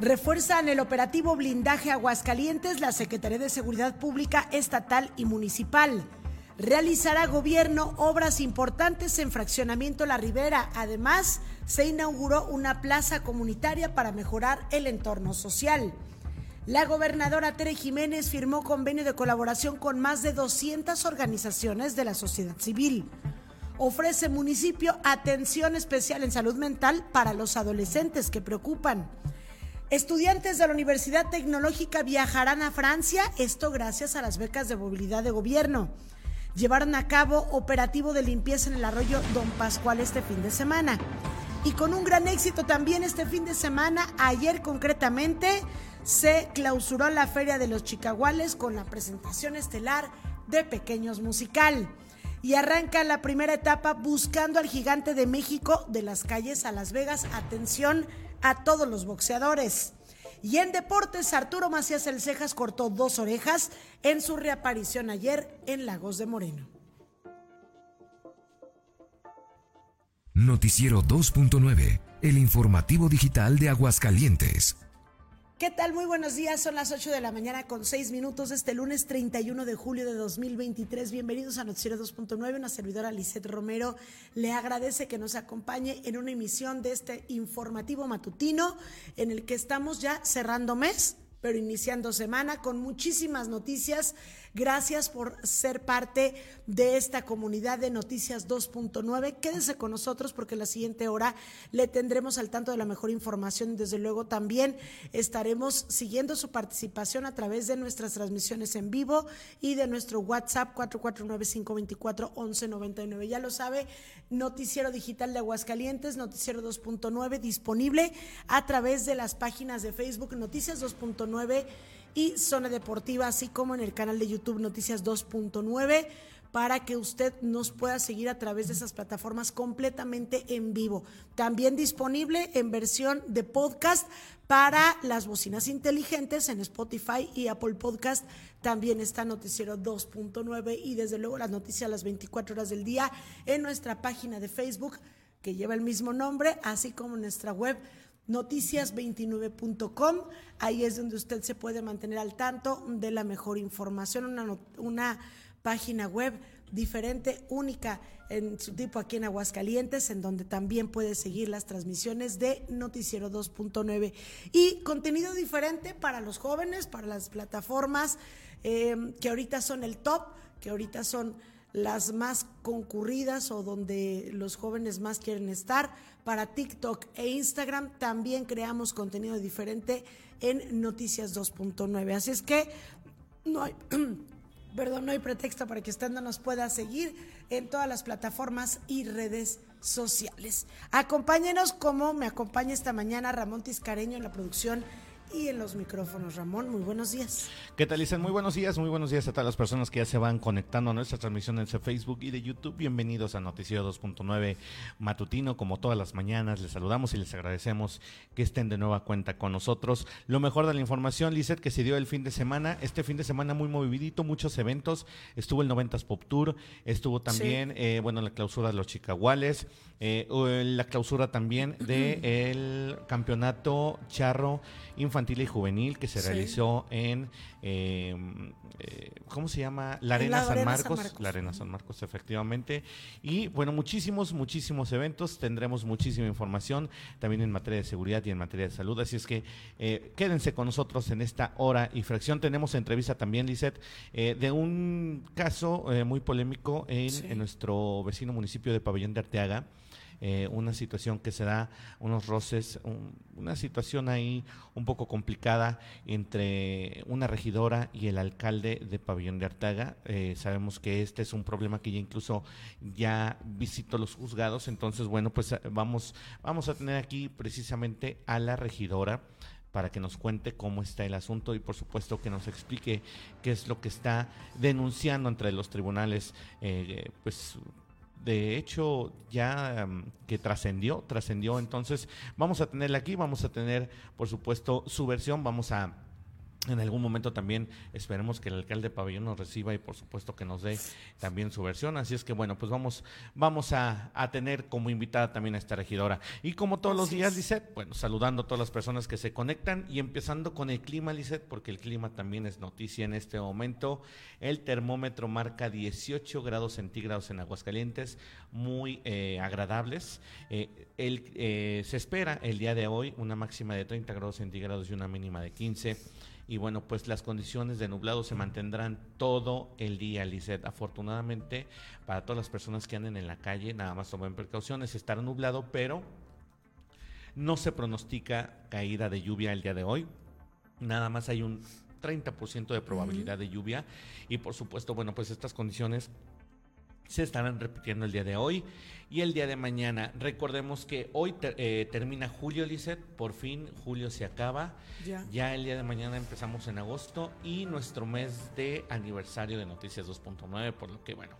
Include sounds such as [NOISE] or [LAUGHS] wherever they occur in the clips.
Refuerzan el operativo blindaje Aguascalientes la Secretaría de Seguridad Pública Estatal y Municipal. Realizará gobierno obras importantes en Fraccionamiento La Ribera. Además, se inauguró una plaza comunitaria para mejorar el entorno social. La gobernadora Tere Jiménez firmó convenio de colaboración con más de 200 organizaciones de la sociedad civil. Ofrece municipio atención especial en salud mental para los adolescentes que preocupan. Estudiantes de la Universidad Tecnológica viajarán a Francia, esto gracias a las becas de movilidad de gobierno. Llevaron a cabo operativo de limpieza en el arroyo Don Pascual este fin de semana. Y con un gran éxito también este fin de semana, ayer concretamente, se clausuró la Feria de los Chicaguales con la presentación estelar de Pequeños Musical. Y arranca la primera etapa buscando al gigante de México de las calles a Las Vegas. Atención, a todos los boxeadores. Y en deportes, Arturo Macías El Cejas cortó dos orejas en su reaparición ayer en Lagos de Moreno. Noticiero 2.9, el informativo digital de Aguascalientes. ¿Qué tal? Muy buenos días. Son las 8 de la mañana con 6 minutos este lunes 31 de julio de 2023. Bienvenidos a Noticiero 2.9. Una servidora Lisette Romero le agradece que nos acompañe en una emisión de este informativo matutino en el que estamos ya cerrando mes pero iniciando semana con muchísimas noticias. Gracias por ser parte de esta comunidad de Noticias 2.9. Quédese con nosotros porque la siguiente hora le tendremos al tanto de la mejor información desde luego también estaremos siguiendo su participación a través de nuestras transmisiones en vivo y de nuestro WhatsApp 449-524-1199. Ya lo sabe, Noticiero Digital de Aguascalientes, Noticiero 2.9, disponible a través de las páginas de Facebook Noticias 2.9 y Zona Deportiva, así como en el canal de YouTube Noticias 2.9 para que usted nos pueda seguir a través de esas plataformas completamente en vivo. También disponible en versión de podcast para las bocinas inteligentes en Spotify y Apple Podcast. También está Noticiero 2.9 y desde luego las noticias a las 24 horas del día en nuestra página de Facebook que lleva el mismo nombre, así como en nuestra web noticias29.com. Ahí es donde usted se puede mantener al tanto de la mejor información, una, página web diferente, única en su tipo aquí en Aguascalientes, en donde también puede seguir las transmisiones de Noticiero 2.9 y contenido diferente para los jóvenes, para las plataformas eh, que ahorita son el top, que ahorita son las más concurridas o donde los jóvenes más quieren estar. Para TikTok e Instagram también creamos contenido diferente en Noticias 2.9. Así es que no hay, [CLEARS THROAT] perdón, no hay pretexto para que usted no nos pueda seguir en todas las plataformas y redes sociales. Acompáñenos como me acompaña esta mañana Ramón Tiscareño en la producción y en los micrófonos. Ramón, muy buenos días. ¿Qué tal, Lisa? Muy buenos días, muy buenos días a todas las personas que ya se van conectando a nuestra transmisión en Facebook y de YouTube. Bienvenidos a Noticiero 2.9 Matutino. Como todas las mañanas, les saludamos y les agradecemos que estén de nueva cuenta con nosotros. Lo mejor de la información, Lizeth, que se dio el fin de semana. Este fin de semana muy movidito, muchos eventos. Estuvo el 90s Pop Tour, estuvo también, eh, bueno, la clausura de los Chicaguales, eh, la clausura también del campeonato charro infantil y juvenil que se realizó en, em, eh, ¿cómo se llama? La Arena, San, Marcos, La Arena San Marcos, efectivamente. Y bueno, muchísimos, muchísimos eventos. Tendremos muchísima información también en materia de seguridad y en materia de salud. Así es que eh, quédense con nosotros en esta hora y fracción. Tenemos entrevista también, Lizeth, eh, de un caso muy polémico en, en nuestro vecino municipio de Pabellón de Arteaga. Eh, una situación que se da, unos roces, una situación ahí un poco complicada entre una regidora y el alcalde de Pabellón de Artaga. Eh, sabemos que este es un problema que ya incluso ya visitó los juzgados, entonces bueno, pues eh, vamos, vamos a tener aquí precisamente a la regidora para que nos cuente cómo está el asunto y por supuesto que nos explique qué es lo que está denunciando entre los tribunales pues de hecho ya mm, que trascendió, trascendió. Entonces vamos a tenerla aquí, vamos a tener por supuesto su versión, vamos a en algún momento también esperemos que el alcalde Pabellón nos reciba y por supuesto que nos dé también su versión. Así es que bueno, pues vamos, vamos a, tener como invitada también a esta regidora. Y como todos los días, Lisette, bueno, saludando a todas las personas que se conectan y empezando con el clima, Lisette, porque el clima también es noticia en este momento. El termómetro marca 18 grados centígrados en Aguascalientes, muy eh, agradables. Eh, el, eh, se espera el día de hoy una máxima de 30 grados centígrados y una mínima de 15 y bueno, pues las condiciones de nublado se mantendrán todo el día, Lizeth. Afortunadamente, para todas las personas que anden en la calle, nada más tomen precauciones, estará nublado, pero no se pronostica caída de lluvia el día de hoy. Nada más hay un 30% de probabilidad de lluvia y por supuesto, bueno, pues estas condiciones se estarán repitiendo el día de hoy y el día de mañana. Recordemos que hoy eh, termina julio, Lizeth, por fin julio se acaba. Ya. ya el día de mañana empezamos en agosto y nuestro mes de aniversario de Noticias 2.9, por lo que bueno,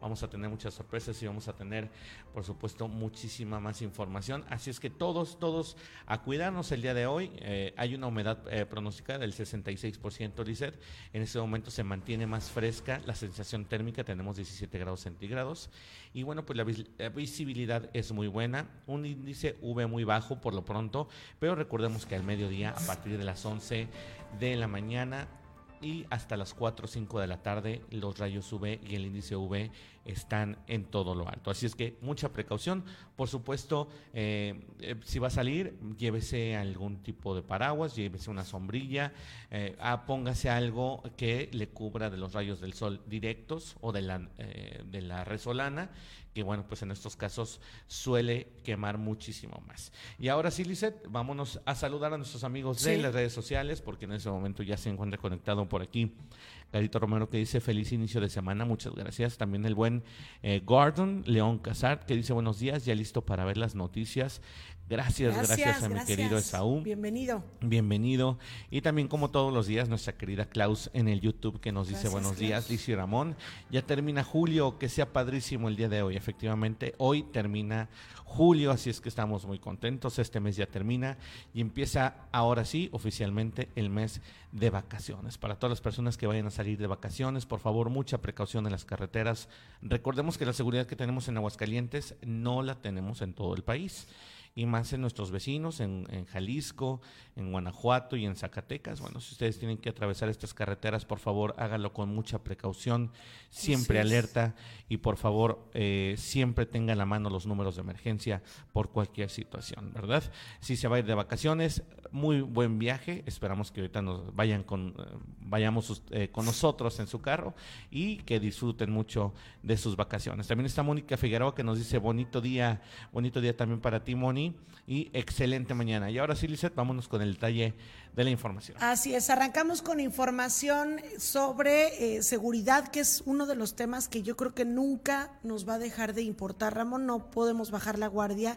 vamos a tener muchas sorpresas y vamos a tener, por supuesto, muchísima más información. Así es que todos, todos a cuidarnos el día de hoy. Eh, hay una humedad eh, pronosticada del 66%, Lizeth. En este momento se mantiene más fresca la sensación térmica, tenemos 17 grados centígrados. Y bueno, pues la, visibilidad es muy buena. Un índice V muy bajo por lo pronto, pero recordemos que al mediodía, a partir de las 11 de la mañana, y hasta las 4 o 5 de la tarde los rayos UV y el índice UV están en todo lo alto. Así es que mucha precaución. Por supuesto, eh, eh, si va a salir, llévese algún tipo de paraguas, llévese una sombrilla, eh, ah, póngase algo que le cubra de los rayos del sol directos o de la, de la resolana que bueno, pues en estos casos suele quemar muchísimo más. Y ahora sí, Lizeth, vámonos a saludar a nuestros amigos de las redes sociales, porque en ese momento ya se encuentra conectado por aquí Carito Romero que dice feliz inicio de semana, muchas gracias. También el buen eh, Gordon León Casar que dice buenos días, ya listo para ver las noticias. Gracias, gracias, a mi querido Esaú. Bienvenido. Bienvenido. Y también, como todos los días, nuestra querida Klaus en el YouTube que nos dice buenos días, Liz y Ramón. Ya termina julio, que sea padrísimo el día de hoy. Efectivamente, hoy termina julio, así es que estamos muy contentos. Este mes ya termina y empieza ahora sí, oficialmente, el mes de vacaciones. Para todas las personas que vayan a salir de vacaciones, por favor, mucha precaución en las carreteras. Recordemos que la seguridad que tenemos en Aguascalientes no la tenemos en todo el país y más en nuestros vecinos, en, Jalisco, en Guanajuato y en Zacatecas. Bueno, si ustedes tienen que atravesar estas carreteras, por favor, háganlo con mucha precaución, siempre alerta y por favor, eh, siempre tengan a la mano los números de emergencia por cualquier situación, ¿verdad? Si se va a ir de vacaciones, muy buen viaje. Esperamos que ahorita nos vayan con, eh, vayamos eh, con nosotros en su carro y que disfruten mucho de sus vacaciones. También está Mónica Figueroa que nos dice bonito día, bonito día también para ti, Moni, y excelente mañana. Y ahora sí, Lizeth, vámonos con el detalle de la información. Así es, arrancamos con información sobre eh, seguridad, que es uno de los temas que yo creo que nunca nos va a dejar de importar, Ramón. No podemos bajar la guardia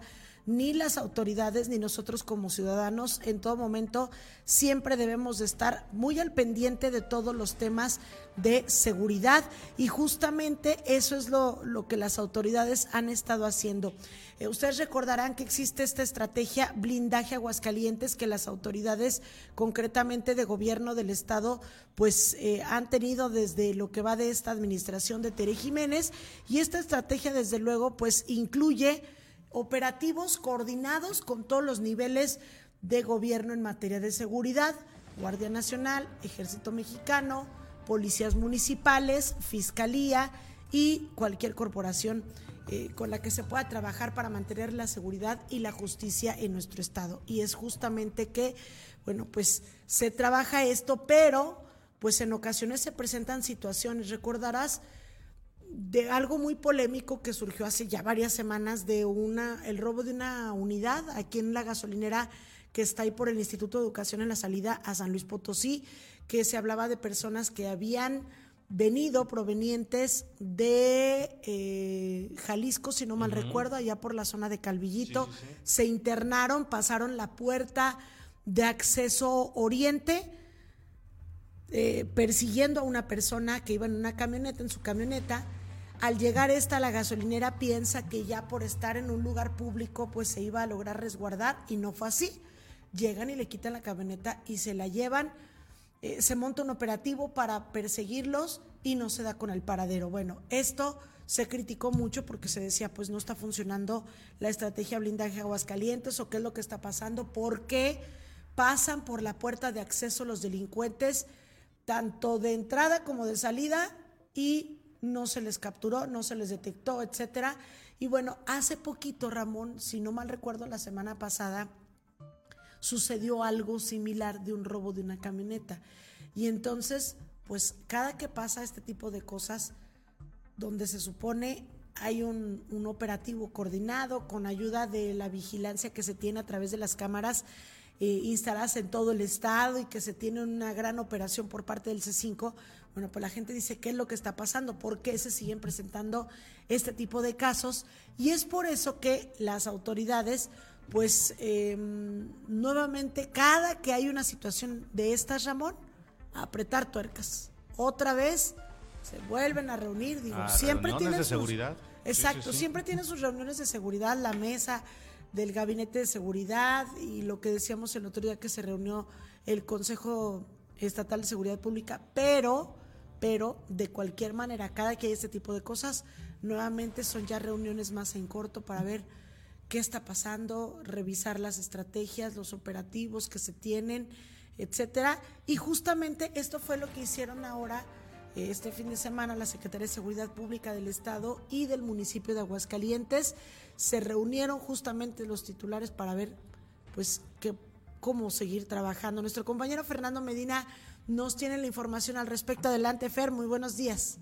ni las autoridades ni nosotros como ciudadanos en todo momento siempre debemos de estar muy al pendiente de todos los temas de seguridad y justamente eso es lo, lo que las autoridades han estado haciendo. Eh, ustedes recordarán que existe esta estrategia blindaje Aguascalientes que las autoridades concretamente de gobierno del estado pues eh, han tenido desde lo que va de esta administración de Tere Jiménez y esta estrategia desde luego pues incluye operativos coordinados con todos los niveles de gobierno en materia de seguridad, Guardia Nacional, Ejército Mexicano, policías municipales, Fiscalía y cualquier corporación eh, con la que se pueda trabajar para mantener la seguridad y la justicia en nuestro estado. Y es justamente que, bueno, pues se trabaja esto, pero pues en ocasiones se presentan situaciones, recordarás, de algo muy polémico que surgió hace ya varias semanas de una el robo de una unidad aquí en la gasolinera que está ahí por el Instituto de Educación en la salida a San Luis Potosí, que se hablaba de personas que habían venido provenientes de eh, Jalisco, si no mal recuerdo, allá por la zona de Calvillito, se internaron, pasaron la puerta de acceso oriente, eh, persiguiendo a una persona que iba en una camioneta, en su camioneta, al llegar esta la gasolinera piensa que ya por estar en un lugar público pues se iba a lograr resguardar y no fue así. Llegan y le quitan la camioneta y se la llevan eh, se monta un operativo para perseguirlos y no se da con el paradero. Bueno, esto se criticó mucho porque se decía, pues no está funcionando la estrategia blindaje Aguascalientes o qué es lo que está pasando, por qué pasan por la puerta de acceso los delincuentes, tanto de entrada como de salida, y no se les capturó, no se les detectó, etcétera. Y bueno, hace poquito, Ramón, si no mal recuerdo, la semana pasada, sucedió algo similar de un robo de una camioneta. Y entonces, pues cada que pasa este tipo de cosas, donde se supone hay un, operativo coordinado con ayuda de la vigilancia que se tiene a través de las cámaras eh, instaladas en todo el estado y que se tiene una gran operación por parte del C5, bueno, pues la gente dice, ¿qué es lo que está pasando? ¿Por qué se siguen presentando este tipo de casos? Y es por eso que las autoridades pues em, nuevamente cada que hay una situación de estas, Ramón, apretar tuercas. Otra vez se vuelven a reunir, digo, Ah, siempre tienen de sus- seguridad. Sí, Exacto, sí, sí. siempre tienen sus reuniones de seguridad, la mesa del gabinete de seguridad y lo que decíamos el otro día que se reunió el Consejo Estatal de Seguridad Pública, pero pero de cualquier manera, cada que hay este tipo de cosas, nuevamente son ya reuniones más en corto para ver qué está pasando, revisar las estrategias, los operativos que se tienen, etcétera. Y justamente esto fue lo que hicieron ahora eh, este fin de semana la Secretaría de Seguridad Pública del Estado y del municipio de Aguascalientes. Se reunieron justamente los titulares para ver pues qué, cómo seguir trabajando. Nuestro compañero Fernando Medina nos tiene la información al respecto. Adelante, Fer, muy buenos días.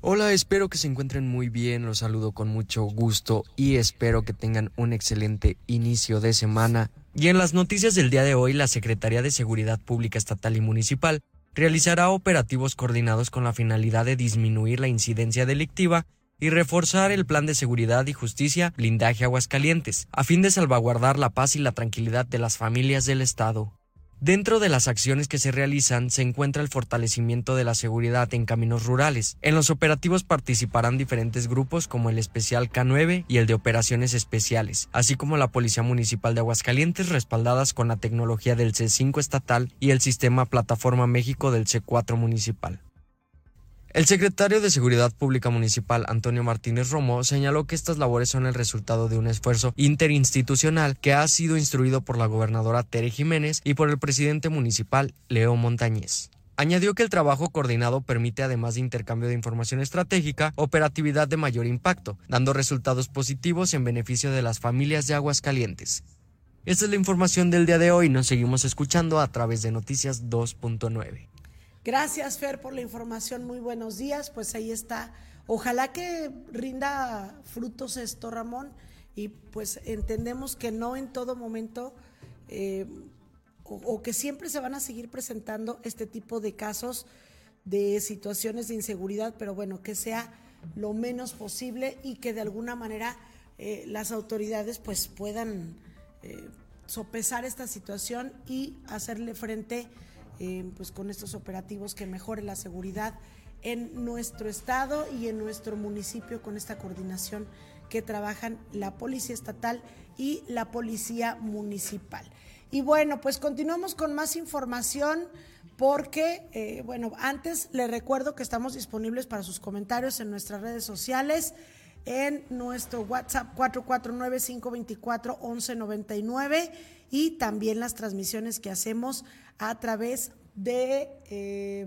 Hola, espero que se encuentren muy bien, los saludo con mucho gusto y espero que tengan un excelente inicio de semana. Y en las noticias del día de hoy, la Secretaría de Seguridad Pública Estatal y Municipal realizará operativos coordinados con la finalidad de disminuir la incidencia delictiva y reforzar el plan de seguridad y justicia blindaje Aguascalientes, a fin de salvaguardar la paz y la tranquilidad de las familias del Estado. Dentro de las acciones que se realizan se encuentra el fortalecimiento de la seguridad en caminos rurales. En los operativos participarán diferentes grupos como el Especial K9 y el de Operaciones Especiales, así como la Policía Municipal de Aguascalientes respaldadas con la tecnología del C5 estatal y el sistema Plataforma México del C4 municipal. El secretario de Seguridad Pública Municipal, Antonio Martínez Romo, señaló que estas labores son el resultado de un esfuerzo interinstitucional que ha sido instruido por la gobernadora Tere Jiménez y por el presidente municipal, Leo Montañez. Añadió que el trabajo coordinado permite, además de intercambio de información estratégica, operatividad de mayor impacto, dando resultados positivos en beneficio de las familias de Aguascalientes. Esta es la información del día de hoy. Nos seguimos escuchando a través de Noticias 2.9. Gracias, Fer, por la información. Muy buenos días. Pues ahí está. Ojalá que rinda frutos esto, Ramón. Y pues entendemos que no en todo momento eh, o, que siempre se van a seguir presentando este tipo de casos de situaciones de inseguridad, pero bueno, que sea lo menos posible y que de alguna manera eh, las autoridades pues puedan eh, sopesar esta situación y hacerle frente eh, pues con estos operativos que mejore la seguridad en nuestro estado y en nuestro municipio con esta coordinación que trabajan la Policía Estatal y la Policía Municipal. Y bueno, pues continuamos con más información porque, eh, bueno, antes le recuerdo que estamos disponibles para sus comentarios en nuestras redes sociales, en nuestro WhatsApp 449-524-1199 y también las transmisiones que hacemos a través de eh,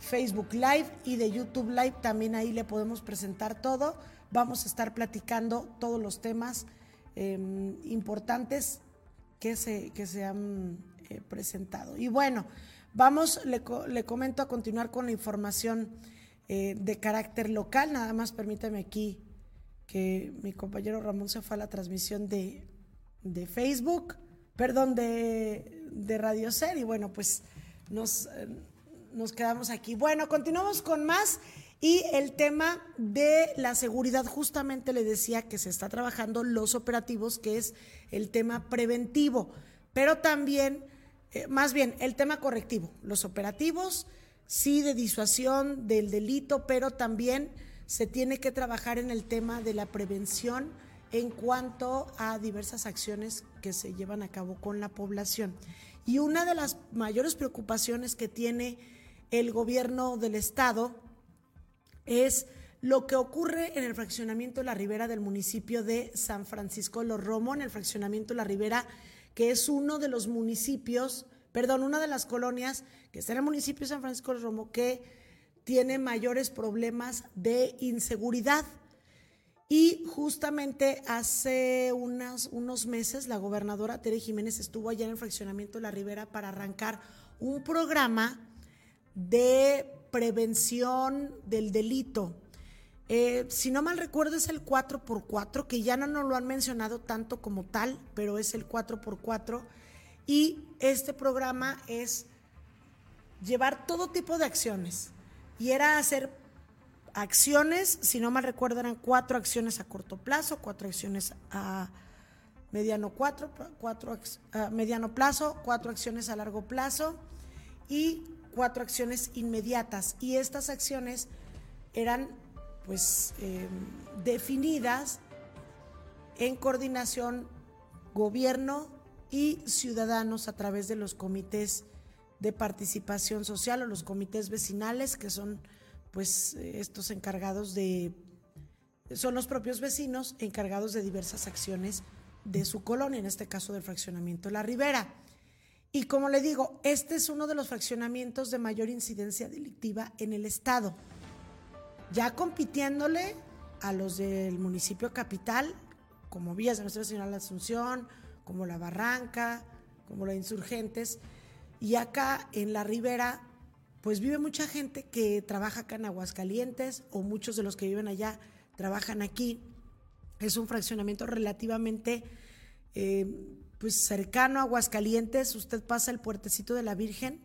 Facebook Live y de YouTube Live. También ahí le podemos presentar todo. Vamos a estar platicando todos los temas eh, importantes que se, que se han eh, presentado. Y bueno, vamos, le comento a continuar con la información eh, de carácter local. Nada más permítame aquí que mi compañero Ramón se fue a la transmisión de, de Facebook, perdón, de, de Radio Ser. Y bueno, pues nos, eh, nos quedamos aquí. Bueno, continuamos con más. Y el tema de la seguridad, justamente le decía que se está trabajando los operativos, que es el tema preventivo, pero también, eh, más bien, el tema correctivo. Los operativos, sí, de disuasión del delito, pero también se tiene que trabajar en el tema de la prevención en cuanto a diversas acciones que se llevan a cabo con la población. Y una de las mayores preocupaciones que tiene el gobierno del estado es lo que ocurre en el fraccionamiento la Ribera del municipio de San Francisco los Romo, en el fraccionamiento la Ribera, que es uno de los municipios, perdón, una de las colonias que está en el municipio de San Francisco los Romo que tiene mayores problemas de inseguridad. Y justamente hace unos meses la gobernadora Tere Jiménez estuvo allá en el fraccionamiento de la Ribera para arrancar un programa de prevención del delito eh, si no mal recuerdo es el 4x4, que ya no nos lo han mencionado tanto como tal, pero es el 4x4. Y este programa es llevar todo tipo de acciones. Y era hacer acciones, si no mal recuerdo, eran cuatro acciones a corto plazo, cuatro acciones a mediano, cuatro, cuatro a mediano plazo, cuatro acciones a largo plazo y cuatro acciones inmediatas. Y estas acciones eran pues em, definidas en coordinación gobierno y ciudadanos a través de los comités de participación social o los comités vecinales que son pues estos encargados de son los propios vecinos encargados de diversas acciones de su colonia, en este caso del fraccionamiento La Ribera. Y como le digo, este es uno de los fraccionamientos de mayor incidencia delictiva en el estado ya compitiéndole a los del municipio capital, como Villas de Nuestra Señora de la Asunción, como La Barranca, como la Insurgentes, y acá en la ribera, pues vive mucha gente que trabaja acá en Aguascalientes, o muchos de los que viven allá trabajan aquí. Es un fraccionamiento relativamente eh, pues cercano a Aguascalientes. Usted pasa el puertecito de la Virgen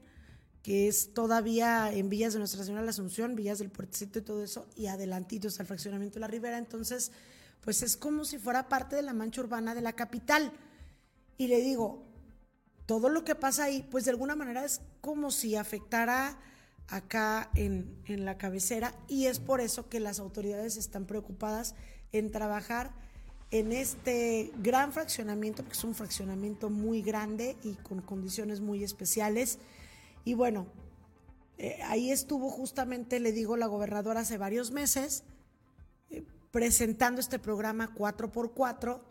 que es todavía en Villas de Nuestra Señora de la Asunción, Villas del Puertecito y todo eso, y adelantitos al fraccionamiento de la Ribera. Entonces, pues es como si fuera parte de la mancha urbana de la capital. Y le digo, todo lo que pasa ahí, pues de alguna manera es como si afectara acá en, en la cabecera, y es por eso que las autoridades están preocupadas en trabajar en este gran fraccionamiento, porque es un fraccionamiento muy grande y con condiciones muy especiales. Y bueno, eh, ahí estuvo justamente, le digo, la gobernadora hace varios meses, eh, presentando este programa 4x4,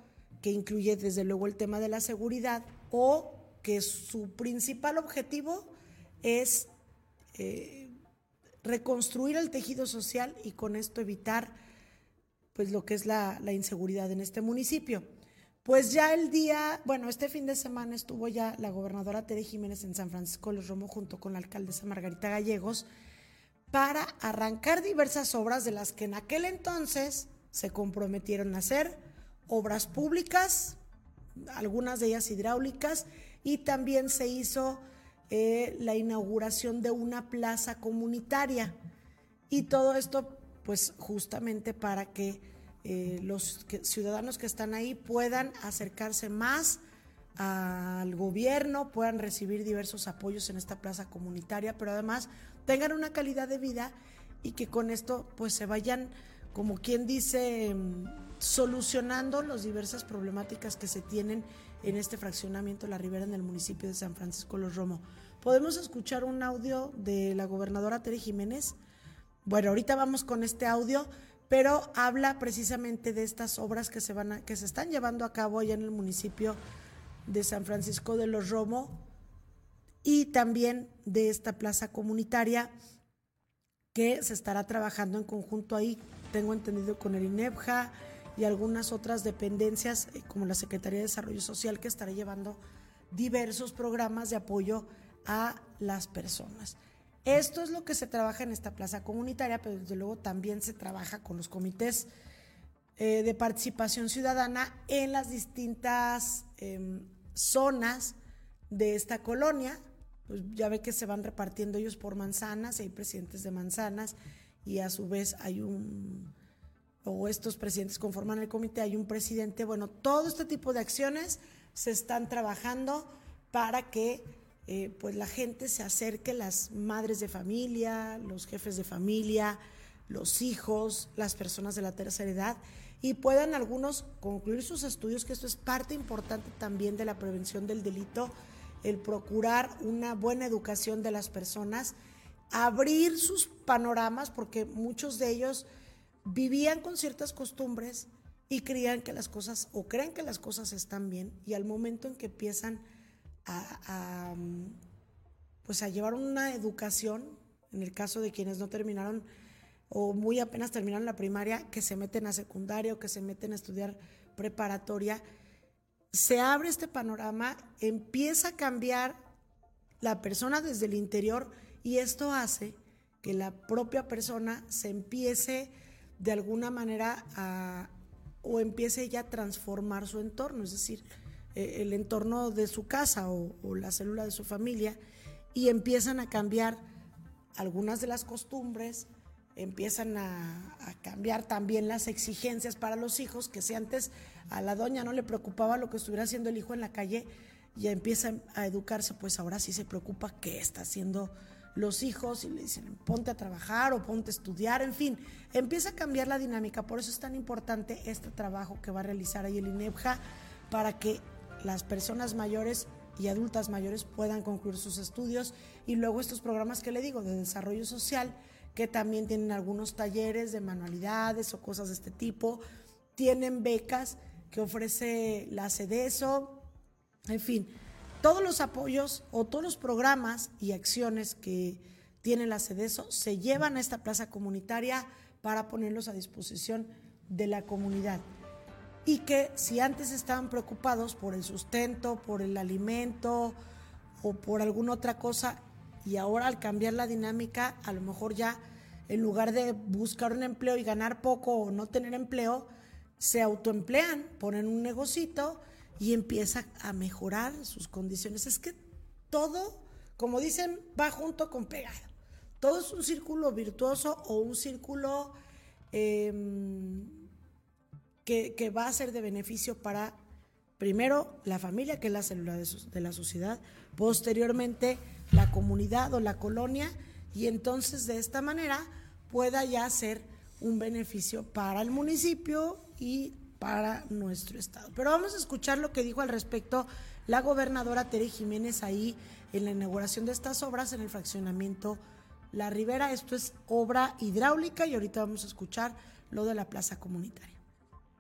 que incluye desde luego el tema de la seguridad, o que su principal objetivo es eh, reconstruir el tejido social y con esto evitar pues lo que es la inseguridad en este municipio. Pues ya el día, bueno, este fin de semana estuvo ya la gobernadora Tere Jiménez en San Francisco de los Romo junto con la alcaldesa Margarita Gallegos para arrancar diversas obras de las que en aquel entonces se comprometieron a hacer, obras públicas, algunas de ellas hidráulicas, y también se hizo eh, la inauguración de una plaza comunitaria. Y todo esto, pues justamente para que eh, los ciudadanos que están ahí puedan acercarse más al gobierno, puedan recibir diversos apoyos en esta plaza comunitaria, pero además tengan una calidad de vida y que con esto pues se vayan, como quien dice, mm, solucionando las diversas problemáticas que se tienen en este fraccionamiento La Ribera en el municipio de San Francisco Los Romo. Podemos escuchar un audio de la gobernadora Tere Jiménez. Bueno, ahorita vamos con este audio, pero habla precisamente de estas obras que se, van que se están llevando a cabo allá en el municipio de San Francisco de los Romo y también de esta plaza comunitaria que se estará trabajando en conjunto ahí, tengo entendido, con el INEBJA y algunas otras dependencias eh, como la Secretaría de Desarrollo Social que estará llevando diversos programas de apoyo a las personas. Esto es lo que se trabaja en esta plaza comunitaria, pero desde luego también se trabaja con los comités eh, de participación ciudadana en las distintas em, zonas de esta colonia. Pues ya ve que se van repartiendo ellos por manzanas, hay presidentes de manzanas y a su vez hay un, o estos presidentes conforman el comité, hay un presidente. Bueno, todo este tipo de acciones se están trabajando para que eh, pues la gente se acerque, las madres de familia, los jefes de familia, los hijos, las personas de la tercera edad, y puedan algunos concluir sus estudios, que esto es parte importante también de la prevención del delito el procurar una buena educación de las personas, abrir sus panoramas, porque muchos de ellos vivían con ciertas costumbres y creían que las cosas, o creen que las cosas están bien, y al momento en que empiezan a, pues a llevar una educación, en el caso de quienes no terminaron o muy apenas terminaron la primaria, que se meten a secundaria o que se meten a estudiar preparatoria, se abre este panorama, empieza a cambiar la persona desde el interior y esto hace que la propia persona se empiece de alguna manera a, o empiece ya a transformar su entorno, es decir, eh, el entorno de su casa o, la célula de su familia y empiezan a cambiar algunas de las costumbres, empiezan a, cambiar también las exigencias para los hijos, que si antes a la doña no le preocupaba lo que estuviera haciendo el hijo en la calle, ya empieza a educarse, pues ahora sí se preocupa qué está haciendo los hijos y le dicen ponte a trabajar o ponte a estudiar, en fin, empieza a cambiar la dinámica, por eso es tan importante este trabajo que va a realizar ahí el INEBJA para que las personas mayores y adultas mayores puedan concluir sus estudios y luego estos programas que le digo de desarrollo social que también tienen algunos talleres de manualidades o cosas de este tipo, tienen becas que ofrece la CEDESO, en fin, todos los apoyos o todos los programas y acciones que tiene la CEDESO se llevan a esta plaza comunitaria para ponerlos a disposición de la comunidad. Y que si antes estaban preocupados por el sustento, por el alimento o por alguna otra cosa, y ahora al cambiar la dinámica, a lo mejor ya en lugar de buscar un empleo y ganar poco o no tener empleo, se autoemplean, ponen un negocito y empieza a mejorar sus condiciones. Es que todo, como dicen, va junto con pegado. Todo es un círculo virtuoso o un círculo em, que, que, va a ser de beneficio para, primero, la familia, que es la célula de, de la sociedad, posteriormente la comunidad o la colonia y entonces de esta manera pueda ya ser un beneficio para el municipio y para nuestro estado. Pero vamos a escuchar lo que dijo al respecto la gobernadora Tere Jiménez ahí en la inauguración de estas obras en el fraccionamiento La Ribera. Esto es obra hidráulica y ahorita vamos a escuchar lo de la plaza comunitaria.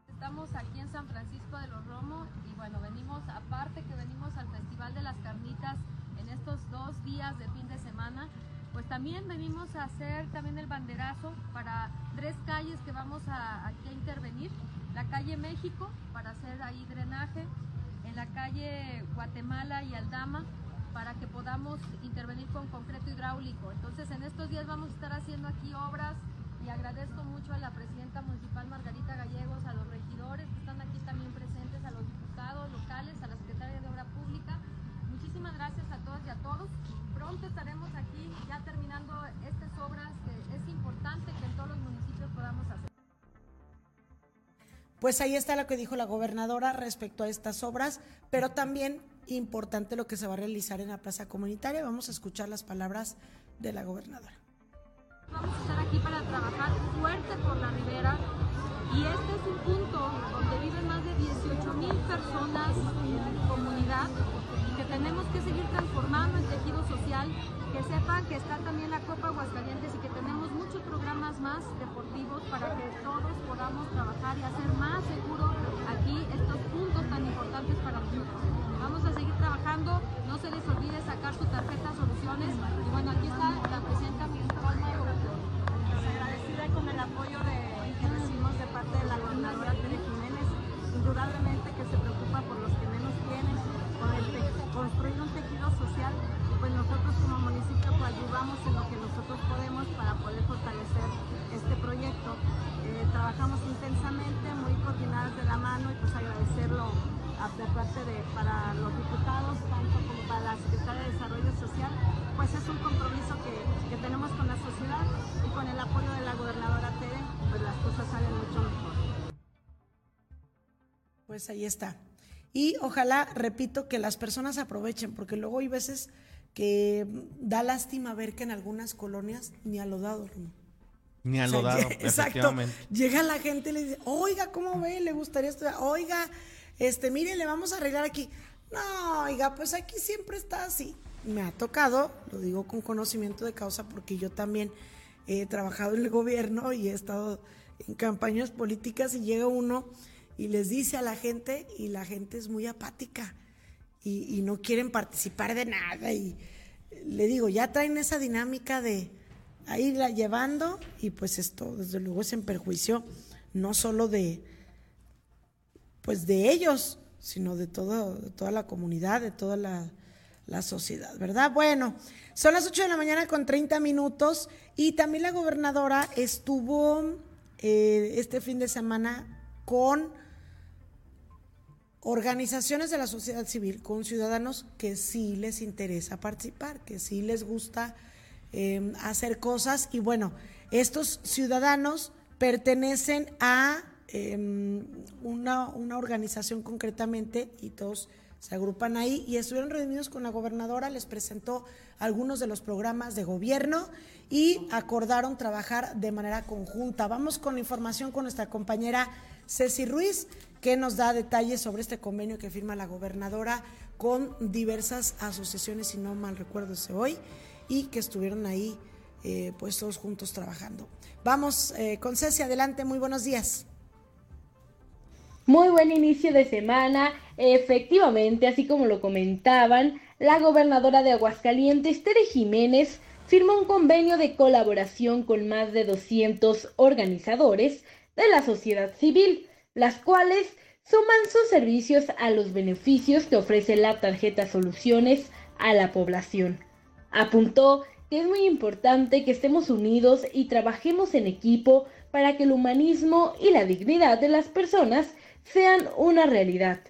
Estamos aquí en San Francisco de los Romos y bueno, venimos, aparte que venimos al Festival de las Carnitas en estos dos días de fin de semana, pues también venimos a hacer también el banderazo para tres calles que vamos a, aquí a intervenir. La calle México para hacer ahí drenaje, en la calle Guatemala y Aldama para que podamos intervenir con concreto hidráulico. Entonces en estos días vamos a estar haciendo aquí obras y agradezco mucho a la presidenta municipal Margarita Gallegos, a los regidores que están aquí también presentes, a los diputados locales, a la secretaria de Obra Pública. Muchísimas gracias a todas y a todos. Pronto estaremos aquí ya terminando estas obras es importante que en todos los Pues ahí está lo que dijo la gobernadora respecto a estas obras, pero también importante lo que se va a realizar en la plaza comunitaria. Vamos a escuchar las palabras de la gobernadora. Vamos a estar aquí para trabajar fuerte por la ribera y este es un punto donde viven más de 18 mil personas en comunidad y que tenemos que seguir transformando el tejido social, que sepan que está también la Copa Aguascalientes y que tenemos programas más deportivos para que todos podamos trabajar y hacer más seguro aquí estos puntos tan importantes para nosotros. Vamos a seguir trabajando, no se les olvide sacar su tarjeta soluciones. Y bueno, aquí está la presidenta municipal agradecida con el apoyo de, que recibimos de parte de la gobernadora Tere Jiménez, indudablemente que se preocupa por los que menos tienen, por el construir un tejido social. Pues nosotros como municipio pues ayudamos en lo que nosotros podemos para Pues ahí está. Y ojalá, repito, que las personas aprovechen, porque luego hay veces que da lástima ver que en algunas colonias ni a lo dado, ¿no? Ni a lo dado, [LAUGHS] exacto. Llega la gente y le dice, oiga, ¿cómo ve? ¿Le gustaría estudiar? Oiga, este, mire, le vamos a arreglar aquí. No, oiga, pues aquí siempre está así. Me ha tocado, lo digo con conocimiento de causa, porque yo también he trabajado en el gobierno y he estado en campañas políticas y llega uno y les dice a la gente y la gente es muy apática y, no quieren participar de nada y le digo, ya traen esa dinámica de irla llevando y pues esto desde luego es en perjuicio no solo de pues de ellos, sino de, todo, toda la comunidad, de toda la, sociedad, ¿verdad? Bueno, son las 8 de la mañana con 30 minutos y también la gobernadora estuvo eh, este fin de semana con organizaciones de la sociedad civil, con ciudadanos que sí les interesa participar, que sí les gusta em, hacer cosas. Y bueno, estos ciudadanos pertenecen a em, una, una, organización concretamente y todos se agrupan ahí y estuvieron reunidos con la gobernadora, les presentó algunos de los programas de gobierno y acordaron trabajar de manera conjunta. Vamos con la información con nuestra compañera Ceci Ruiz, que nos da detalles sobre este convenio que firma la gobernadora con diversas asociaciones, si no mal recuerdo ese hoy, y que estuvieron ahí eh, pues todos juntos trabajando. Vamos eh, con Ceci, adelante, muy buenos días. Muy buen inicio de semana. Efectivamente, así como lo comentaban, la gobernadora de Aguascalientes, Tere Jiménez, firmó un convenio de colaboración con más de 200 organizadores de la sociedad civil, las cuales suman sus servicios a los beneficios que ofrece la tarjeta Soluciones a la población. Apuntó que es muy importante que estemos unidos y trabajemos en equipo para que el humanismo y la dignidad de las personas sean una realidad.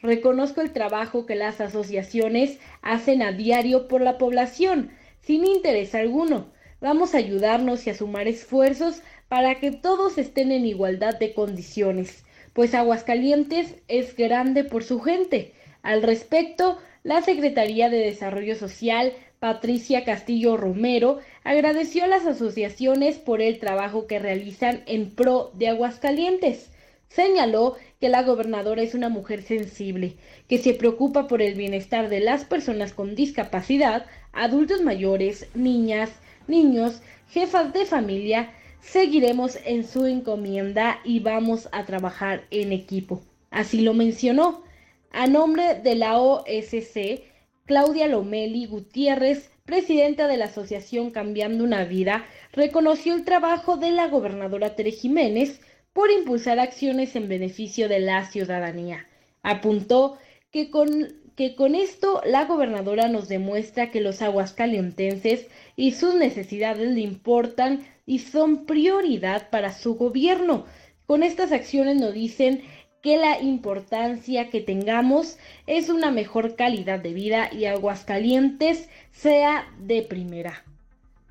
Reconozco el trabajo que las asociaciones hacen a diario por la población, sin interés alguno. Vamos a ayudarnos y a sumar esfuerzos para que todos estén en igualdad de condiciones, pues Aguascalientes es grande por su gente. Al respecto, la Secretaría de Desarrollo Social, Patricia Castillo Romero, agradeció a las asociaciones por el trabajo que realizan en pro de Aguascalientes. Señaló que la gobernadora es una mujer sensible, que se preocupa por el bienestar de las personas con discapacidad, adultos mayores, niñas, niños, jefas de familia. Seguiremos en su encomienda y vamos a trabajar en equipo. Así lo mencionó. A nombre de la OSC, Claudia Lomeli Gutiérrez, presidenta de la Asociación Cambiando una Vida, reconoció el trabajo de la gobernadora Tere Jiménez, por impulsar acciones en beneficio de la ciudadanía. Apuntó que con, que con esto la gobernadora nos demuestra que los aguascalientenses y sus necesidades le importan y son prioridad para su gobierno. Con estas acciones nos dicen que la importancia que tengamos es una mejor calidad de vida y Aguascalientes sea de primera.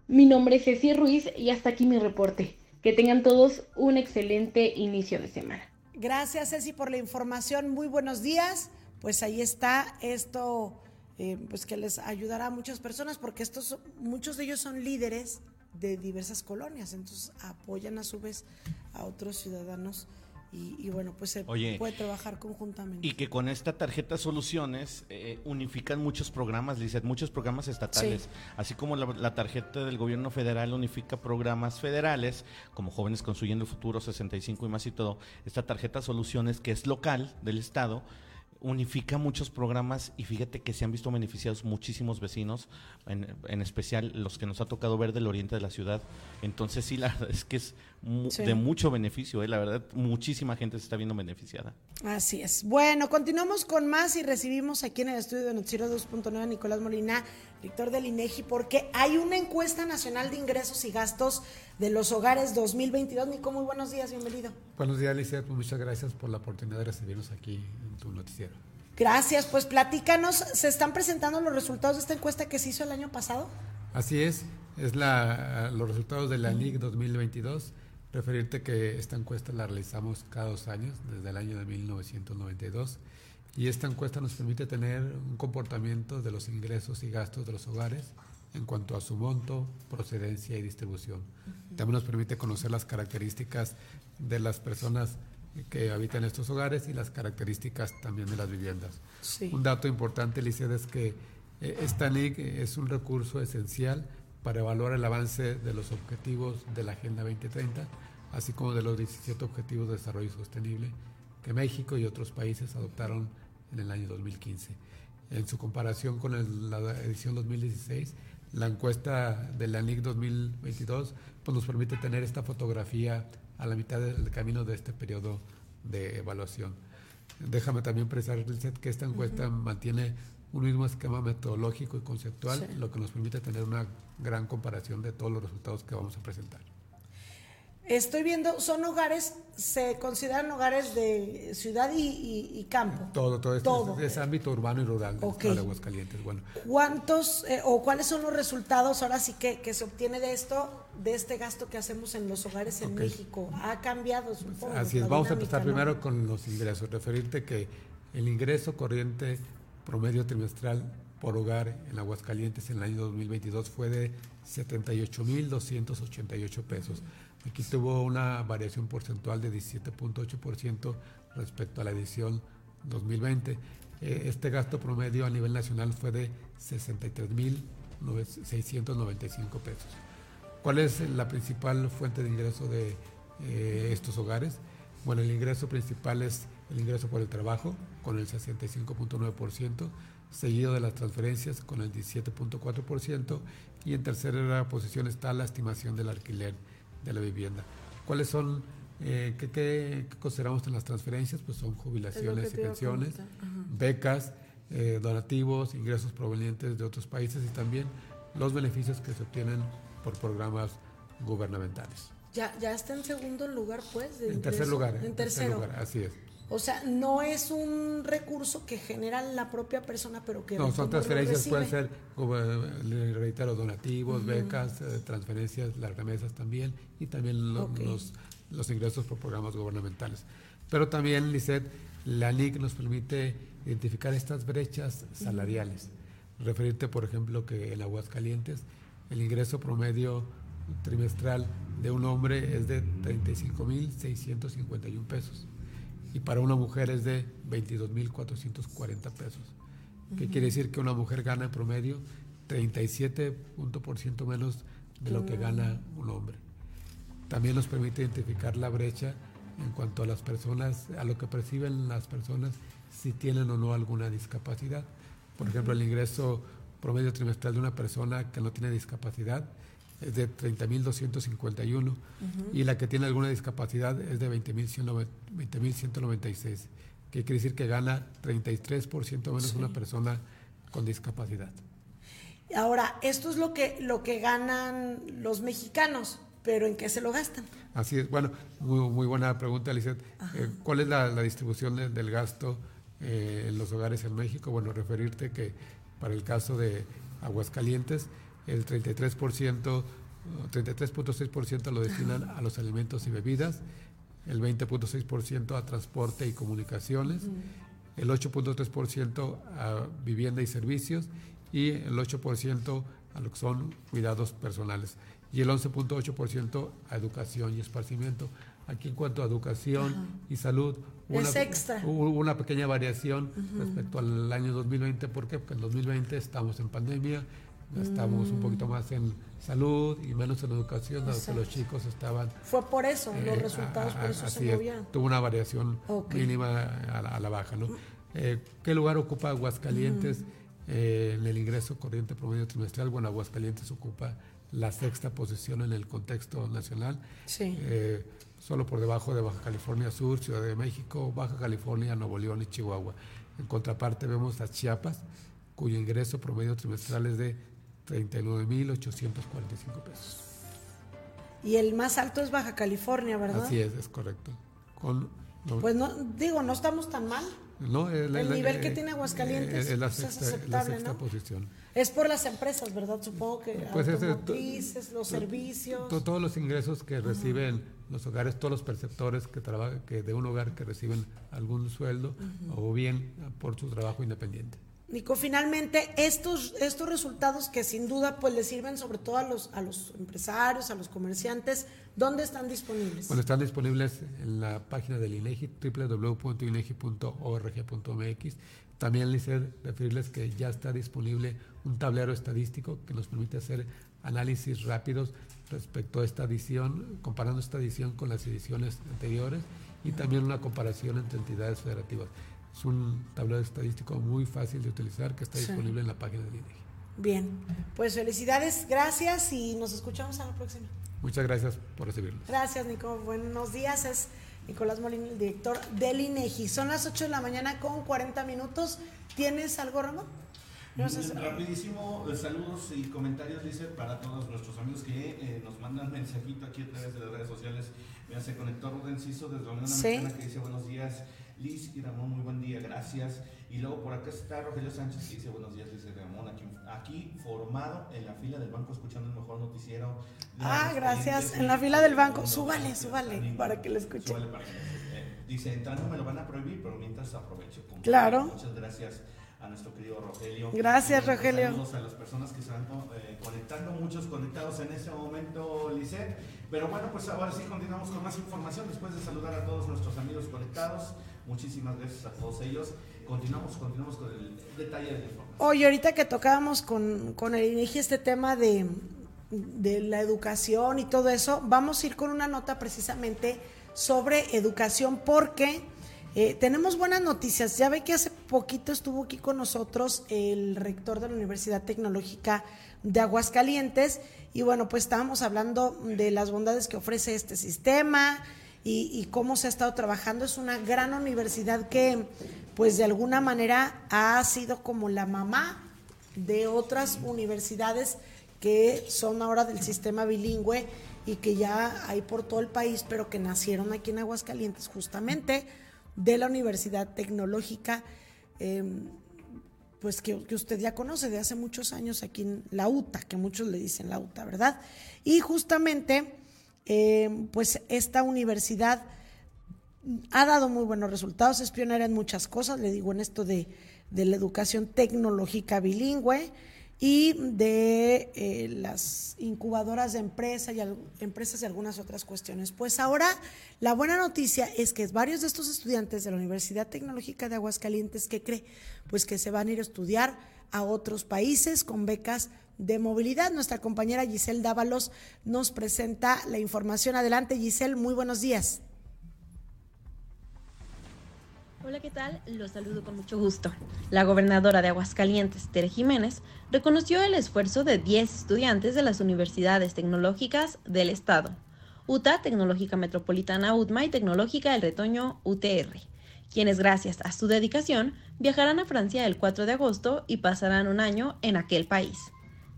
Mi nombre es Ceci Ruiz y hasta aquí mi reporte. Que tengan todos un excelente inicio de semana. Gracias, Ceci, por la información. Muy buenos días. Pues ahí está esto, eh, pues que les ayudará a muchas personas, porque estos, muchos de ellos son líderes de diversas colonias, entonces apoyan a su vez a otros ciudadanos y, bueno, pues se puede trabajar conjuntamente. Y que con esta tarjeta soluciones eh, unifican muchos programas, Lizeth, muchos programas estatales. Así como la, tarjeta del gobierno federal unifica programas federales, como Jóvenes Construyendo el Futuro, 65 y más y todo, esta tarjeta soluciones que es local del Estado unifica muchos programas y fíjate que se han visto beneficiados muchísimos vecinos, en, especial los que nos ha tocado ver del oriente de la ciudad. Entonces sí, la verdad es que es de mucho beneficio, ¿eh? la verdad, muchísima gente se está viendo beneficiada. Así es. Bueno, continuamos con más y recibimos aquí en el estudio de Noticiero 2.9 a Nicolás Molina, director del INEGI, porque hay una encuesta nacional de ingresos y gastos de los hogares 2022. Nico, muy buenos días, bienvenido. Buenos días, Alicia. Muchas gracias por la oportunidad de recibirnos aquí en tu noticiero. Gracias, pues platícanos, ¿se están presentando los resultados de esta encuesta que se hizo el año pasado? Así es, es la, los resultados de la NIC 2022. Referirte que esta encuesta la realizamos cada dos años, desde el año de 1992, y esta encuesta nos permite tener un comportamiento de los ingresos y gastos de los hogares en cuanto a su monto, procedencia y distribución. También nos permite conocer las características de las personas que habitan estos hogares y las características también de las viviendas. Sí. Un dato importante, Liced, es que eh, esta NIC es un recurso esencial para evaluar el avance de los objetivos de la Agenda 2030, así como de los 17 Objetivos de Desarrollo Sostenible que México y otros países adoptaron en el año 2015. En su comparación con el- la edición 2016, la encuesta de la NIC 2022 pues nos permite tener esta fotografía a la mitad del camino de este periodo de evaluación. Déjame también precisar, que esta encuesta mantiene un mismo esquema metodológico y conceptual, Sí. lo que nos permite tener una gran comparación de todos los resultados que vamos a presentar. Estoy viendo, son hogares, se consideran hogares de ciudad y, y- y campo. Todo, todo, Todo. Es, ámbito urbano y rural de Aguascalientes. Bueno, ¿Cuántos eh, o cuáles son los resultados ahora sí que, que se obtiene de esto, de este gasto que hacemos en los hogares en. México? Ha cambiado, supongo. Así es, vamos a empezar ¿no? primero con los ingresos. Referirte que el ingreso corriente promedio trimestral por hogar en Aguascalientes en el año 2022 fue de 78.288 pesos. Aquí tuvo una variación porcentual de 17.8% respecto a la edición 2020. Eh, Este gasto promedio a nivel nacional fue de 63.695 pesos. ¿Cuál es la principal fuente de ingreso de eh, estos hogares? Bueno, el ingreso principal es el ingreso por el trabajo, con el 65.9%, seguido de las transferencias, con el 17.4%, y en tercera posición está la estimación del alquiler de la vivienda. ¿Cuáles son, eh, qué, qué- consideramos en las transferencias? Pues son jubilaciones y pensiones, becas, eh, donativos, ingresos provenientes de otros países y también los beneficios que se obtienen por programas gubernamentales. Ya, ya está en segundo lugar, pues. En tercer lugar. En tercer tercero. lugar, así es. O sea, no es un recurso que genera la propia persona, pero que No, son transferencias, pueden ser, como eh, le reitero, donativos, becas, eh, transferencias, las remesas también, y también lo- los, los ingresos por programas gubernamentales. Pero también, Lisset, la NIC nos permite identificar estas brechas salariales. Referirte, por ejemplo, que en Aguascalientes el ingreso promedio trimestral de un hombre es de 35.651 pesos y para una mujer es de 22.440 pesos. ¿Qué quiere decir? Que una mujer gana en promedio 37% menos de lo que gana un hombre. También nos permite identificar la brecha en cuanto a las personas, a lo que perciben las personas si tienen o no alguna discapacidad. Por ejemplo, el ingreso promedio trimestral de una persona que no tiene discapacidad es de 30.251 y la que tiene alguna discapacidad es de 20.196. 20.196, que quiere decir que gana 33% menos una persona con discapacidad. Ahora, esto es lo que, lo que ganan los mexicanos, pero ¿en qué se lo gastan? Así es, bueno, muy, muy buena pregunta, Lizeth. Eh, ¿Cuál es la, la distribución de- del gasto eh, en los hogares en México? Bueno, referirte que para el caso de Aguascalientes, el 33%, uh, 33.6% lo destinan a los alimentos y bebidas, el 20.6% a transporte y comunicaciones, el 8.3% a vivienda y servicios y el 8% a lo que son cuidados personales y el 11.8% a educación y esparcimiento. Aquí en cuanto a educación y salud, Es extra. hubo una pequeña variación respecto al año 2020. ¿Por qué? Porque en 2020 estamos en pandemia, estamos un poquito más en salud y menos en educación, dado que los chicos estaban Fue por eso, los eh, resultados a- por eso así se es, movían. Tuvo una variación mínima a la, a la baja. ¿no? Eh, ¿Qué lugar ocupa Aguascalientes eh, en el ingreso corriente promedio trimestral? Bueno, Aguascalientes ocupa la sexta posición en el contexto nacional. Sí. eh, solo por debajo de Baja California Sur, Ciudad de México, Baja California, Nuevo León y Chihuahua. En contraparte vemos a Chiapas, cuyo ingreso promedio trimestral es de 39.845 pesos. Y el más alto es Baja California, ¿verdad? Así es, es correcto. Con, no, Pues no, digo, no estamos tan mal. no, el nivel que eh, tiene Aguascalientes, eh, es la pues, es sexta, es la aceptable, ¿no? posición. Es por las empresas, ¿verdad? Supongo que Pues es, to- automotrices, los servicios. To- todos los ingresos que reciben los hogares, todos los perceptores que trabajan, que de un hogar que reciben algún sueldo o bien por su trabajo independiente. Nico, finalmente estos, estos resultados que sin duda pues le sirven sobre todo a los, a los empresarios, a los comerciantes, ¿dónde están disponibles? Bueno, están disponibles en la página del INEGI, www.inegi.org.mx. También les referirles que ya está disponible un tablero estadístico que nos permite hacer análisis rápidos respecto a esta edición, comparando esta edición con las ediciones anteriores y también una comparación entre entidades federativas. Es un tablero estadístico muy fácil de utilizar que está disponible en la página del INEGI. Bien, pues felicidades, gracias y nos escuchamos a la próxima. Muchas gracias por recibirnos. Gracias, Nico. Buenos días. Es Nicolás Molina, el director del INEGI. Son las 8 de la mañana con 40 minutos. ¿Tienes algo, Ramón? Rapidísimo, eh, saludos y comentarios, dice, para todos nuestros amigos que eh, nos mandan mensajito aquí a través de las redes sociales. Mira, se conectó Rubén Ciso desde la Unión Americana que dice buenos días. Liz y Ramón, muy buen día, gracias. Y luego por acá está Rogelio Sánchez que dice buenos días, dice Ramón, aquí, aquí formado en la fila del banco escuchando el mejor noticiero. Ah, gracias, en la fila del banco. Súbale, súbale, para que lo escuche. Eh, dice, entrando me lo van a prohibir, pero mientras aprovecho. Claro. Muchas gracias a nuestro querido Rogelio. Gracias, Rogelio. Saludos a las personas que se van eh, conectando, muchos conectados en ese momento, Lisset. Pero bueno, pues ahora sí continuamos con más información después de saludar a todos nuestros amigos conectados. Muchísimas gracias a todos ellos. Continuamos, continuamos con el detalle de la. Oye, ahorita que tocábamos con, con el INEGI este tema de, de la educación y todo eso, vamos a ir con una nota precisamente sobre educación porque eh, tenemos buenas noticias. Ya ve que hace poquito estuvo aquí con nosotros el rector de la Universidad Tecnológica de Aguascalientes y bueno, pues estábamos hablando de las bondades que ofrece este sistema y, cómo se ha estado trabajando. Es una gran universidad que pues de alguna manera ha sido como la mamá de otras universidades que son ahora del sistema bilingüe y que ya hay por todo el país, pero que nacieron aquí en Aguascalientes justamente de la Universidad Tecnológica, em, pues que, usted ya conoce de hace muchos años aquí en la UTA, que muchos le dicen la UTA, ¿verdad? Y justamente, em, pues esta universidad ha dado muy buenos resultados, es pionera en muchas cosas, le digo en esto de, de la educación tecnológica bilingüe, y de eh, las incubadoras de empresa y empresas y algunas otras cuestiones. Pues ahora la buena noticia es que varios de estos estudiantes de la Universidad Tecnológica de Aguascalientes que cree pues que se van a ir a estudiar a otros países con becas de movilidad. Nuestra compañera Giselle Dávalos nos presenta la información. Adelante Giselle, muy buenos días. Hola, ¿qué tal? Los saludo con mucho gusto. La gobernadora de Aguascalientes, Tere Jiménez, reconoció el esfuerzo de 10 estudiantes de las universidades tecnológicas del Estado, UTA, Tecnológica Metropolitana UTMA y Tecnológica El Retoño UTR, quienes gracias a su dedicación viajarán a Francia el 4 de agosto y pasarán un año en aquel país.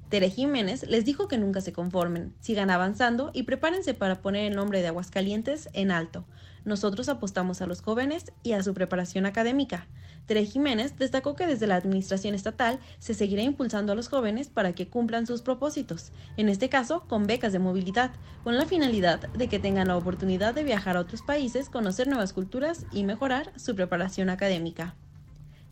Tere Jiménez les dijo que nunca se conformen, sigan avanzando y prepárense para poner el nombre de Aguascalientes en alto, nosotros apostamos a los jóvenes y a su preparación académica. Tere Jiménez destacó que desde la Administración Estatal se seguirá impulsando a los jóvenes para que cumplan sus propósitos, en este caso con becas de movilidad, con la finalidad de que tengan la oportunidad de viajar a otros países, conocer nuevas culturas y mejorar su preparación académica.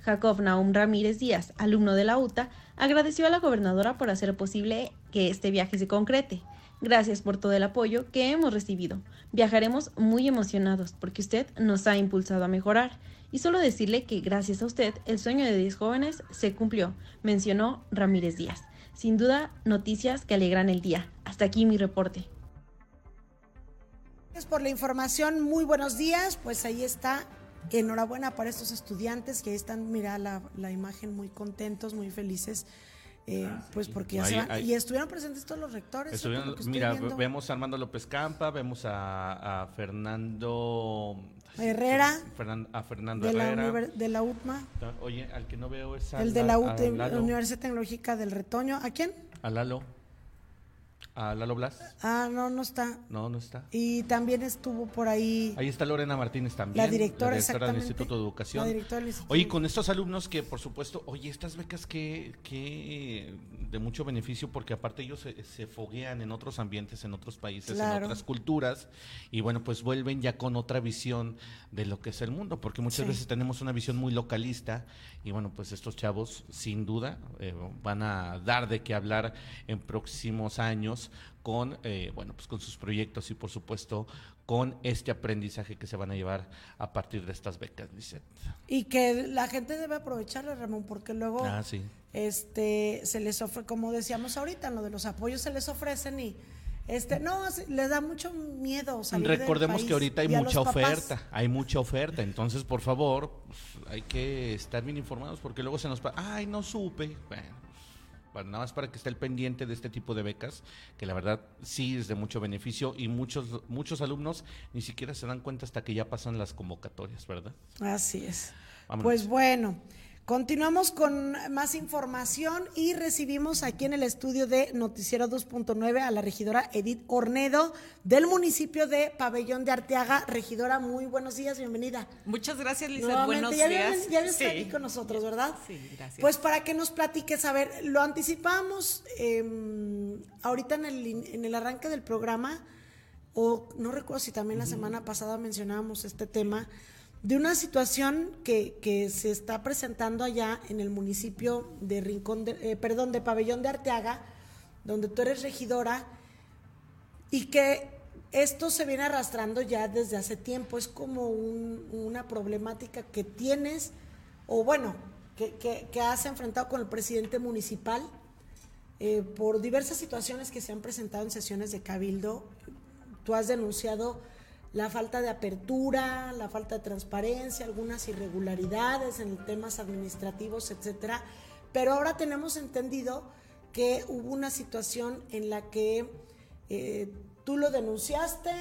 Jacob Naum Ramírez Díaz, alumno de la UTA, agradeció a la gobernadora por hacer posible que este viaje se concrete. Gracias por todo el apoyo que hemos recibido. Viajaremos muy emocionados porque usted nos ha impulsado a mejorar. Y solo decirle que gracias a usted el sueño de 10 jóvenes se cumplió, mencionó Ramírez Díaz. Sin duda, noticias que alegran el día. Hasta aquí mi reporte. Gracias por la información. Muy buenos días. Pues ahí está. Enhorabuena para estos estudiantes que están, mira la, la imagen, muy contentos, muy felices eh, ah, pues porque ya se van, y estuvieron presentes todos los rectores. mira, vemos a Armando López Campa, vemos a, Fernando Herrera, a Fernando de Herrera. La de la UTMA. Oye, al que no veo es El de la, Universidad Tecnológica del Retoño. ¿A quién? A Lalo. A Lalo Blas. Ah, no, no está. No, no está. Y también estuvo por ahí. Ahí está Lorena Martínez también. La directora, del. Instituto de Educación. La directora del Instituto. Oye, con estos alumnos que, por supuesto, oye, estas becas que, que de mucho beneficio, porque aparte ellos se, se foguean en otros ambientes, en otros países, Claro. en otras culturas, y bueno, pues vuelven ya con otra visión de lo que es el mundo, porque muchas Sí. veces tenemos una visión muy localista, y bueno, pues estos chavos, sin duda, eh, van a dar de qué hablar en próximos años con, eh, bueno, pues con sus proyectos y por supuesto con este aprendizaje que se van a llevar a partir de estas becas, Lisette. Y que la gente debe aprovecharla, Ramón, porque luego Ah, sí. este se les ofrece, como decíamos ahorita, en lo de los apoyos se les ofrecen y este no, les da mucho miedo salir del Recordemos país. que ahorita hay mucha oferta, hay mucha oferta, entonces por favor pues, hay que estar bien informados porque luego se nos ay no supe, bueno, nada más para que esté el pendiente de este tipo de becas que la verdad sí es de mucho beneficio y muchos muchos alumnos ni siquiera se dan cuenta hasta que ya pasan las convocatorias, ¿verdad? Así es. Vámonos. Pues bueno, continuamos con más información y recibimos aquí en el estudio de Noticiero 2.9 a la regidora Edith Ornedo del municipio de Pabellón de Arteaga. Regidora, muy buenos días, bienvenida. Muchas gracias. Nuevamente, Buenos ya, días. ya está Sí. aquí con nosotros, ¿verdad? Sí, gracias. Pues para que nos platiques, a ver, lo anticipamos eh, ahorita en el, en el arranque del programa, o no recuerdo si también la semana pasada mencionábamos este tema, de una situación que, que se está presentando allá en el municipio de Rincón, de, eh, perdón, de Pabellón de Arteaga, donde tú eres regidora, y que esto se viene arrastrando ya desde hace tiempo, es como un- una problemática que tienes, o bueno, que, que- has enfrentado con el presidente municipal eh, por diversas situaciones que se han presentado en sesiones de cabildo. Tú has denunciado la falta de apertura, la falta de transparencia, algunas irregularidades en temas administrativos, etcétera. Pero ahora tenemos entendido que hubo una situación en la que eh, tú lo denunciaste,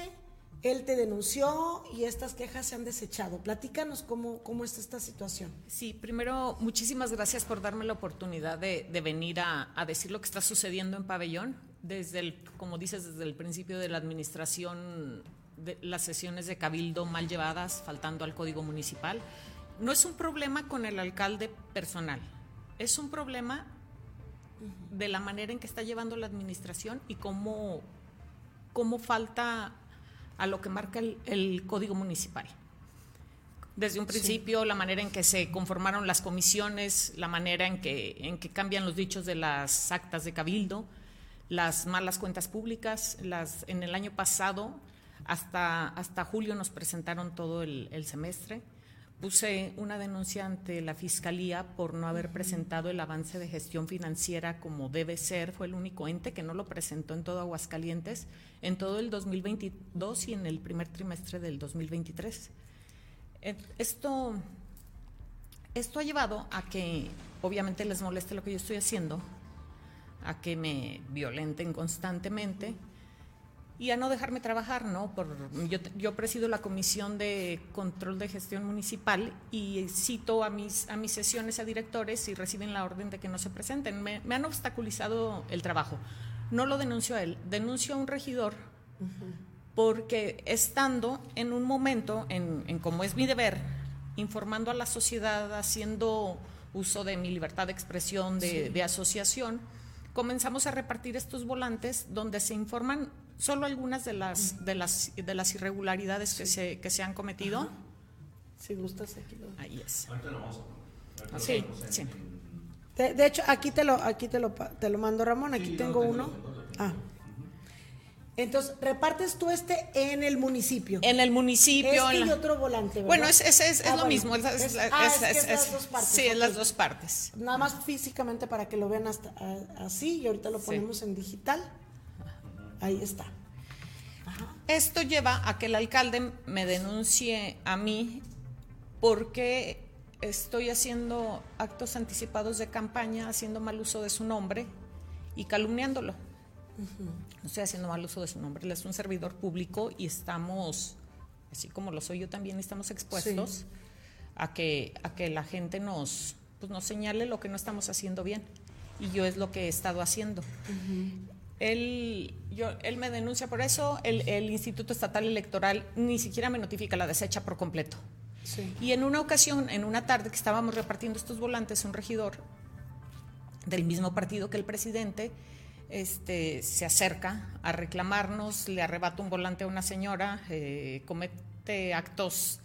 él te denunció y estas quejas se han desechado. Platícanos cómo, cómo está esta situación. Sí, primero, muchísimas gracias por darme la oportunidad de, venir a, a decir lo que está sucediendo en Pabellón. Desde el, como dices, desde el principio de la administración, de las sesiones de cabildo mal llevadas, faltando al código municipal. No es un problema con el alcalde personal, es un problema de la manera en que está llevando la administración y cómo, cómo falta a lo que marca el, el código municipal. Desde un principio, la manera en que se conformaron las comisiones, la manera en que, en que cambian los dichos de las actas de cabildo, las malas cuentas públicas, las, en el año pasado, hasta, hasta julio nos presentaron todo el, el semestre. Puse una denuncia ante la Fiscalía por no haber presentado el avance de gestión financiera como debe ser. Fue el único ente que no lo presentó en todo Aguascalientes, en todo el 2022 y en el primer trimestre del 2023. Eh, Esto, esto ha llevado a que obviamente les moleste lo que yo estoy haciendo, a que me violenten constantemente y a no dejarme trabajar, ¿no? Por, yo, yo presido la Comisión de Control de Gestión Municipal y cito a mis, a mis sesiones a directores y reciben la orden de que no se presenten. Me, me han obstaculizado el trabajo. No lo denuncio a él, denuncio a un regidor porque estando en un momento, en, en como es mi deber, informando a la sociedad, haciendo uso de mi libertad de expresión, de, Sí. de asociación, comenzamos a repartir estos volantes donde se informan solo algunas de las, de las, de las irregularidades que, se, que se han cometido. Si gustas, aquí lo... Ahí es. Sí, sí. De, de hecho, aquí te lo, aquí te lo, pa- te lo mando, Ramón. Aquí tengo uno. Ah. Entonces, repartes tú este en el municipio. En el municipio. Este en y la- otro volante, ¿verdad? Bueno, es, es, es, es Ah, lo bueno. mismo. Es, es- ah, es que es- es las dos partes, Sí, es ok. las dos partes. Nada más físicamente para que lo vean hasta así y ahorita lo Sí. ponemos en digital. Ahí está. Esto lleva a que el alcalde me denuncie a mí porque estoy haciendo actos anticipados de campaña, haciendo mal uso de su nombre y calumniándolo. No estoy haciendo mal uso de su nombre, él es un servidor público y estamos, así como lo soy yo también, estamos expuestos Sí. a, que, a que la gente nos, pues, nos señale lo que no estamos haciendo bien. Y yo es lo que he estado haciendo. Él, yo, él me denuncia por eso, el, el Instituto Estatal Electoral ni siquiera me notifica, la desecha por completo. Sí. Y en una ocasión, en una tarde que estábamos repartiendo estos volantes, un regidor del mismo partido que el presidente este, se acerca a reclamarnos, le arrebata un volante a una señora, eh, comete actos,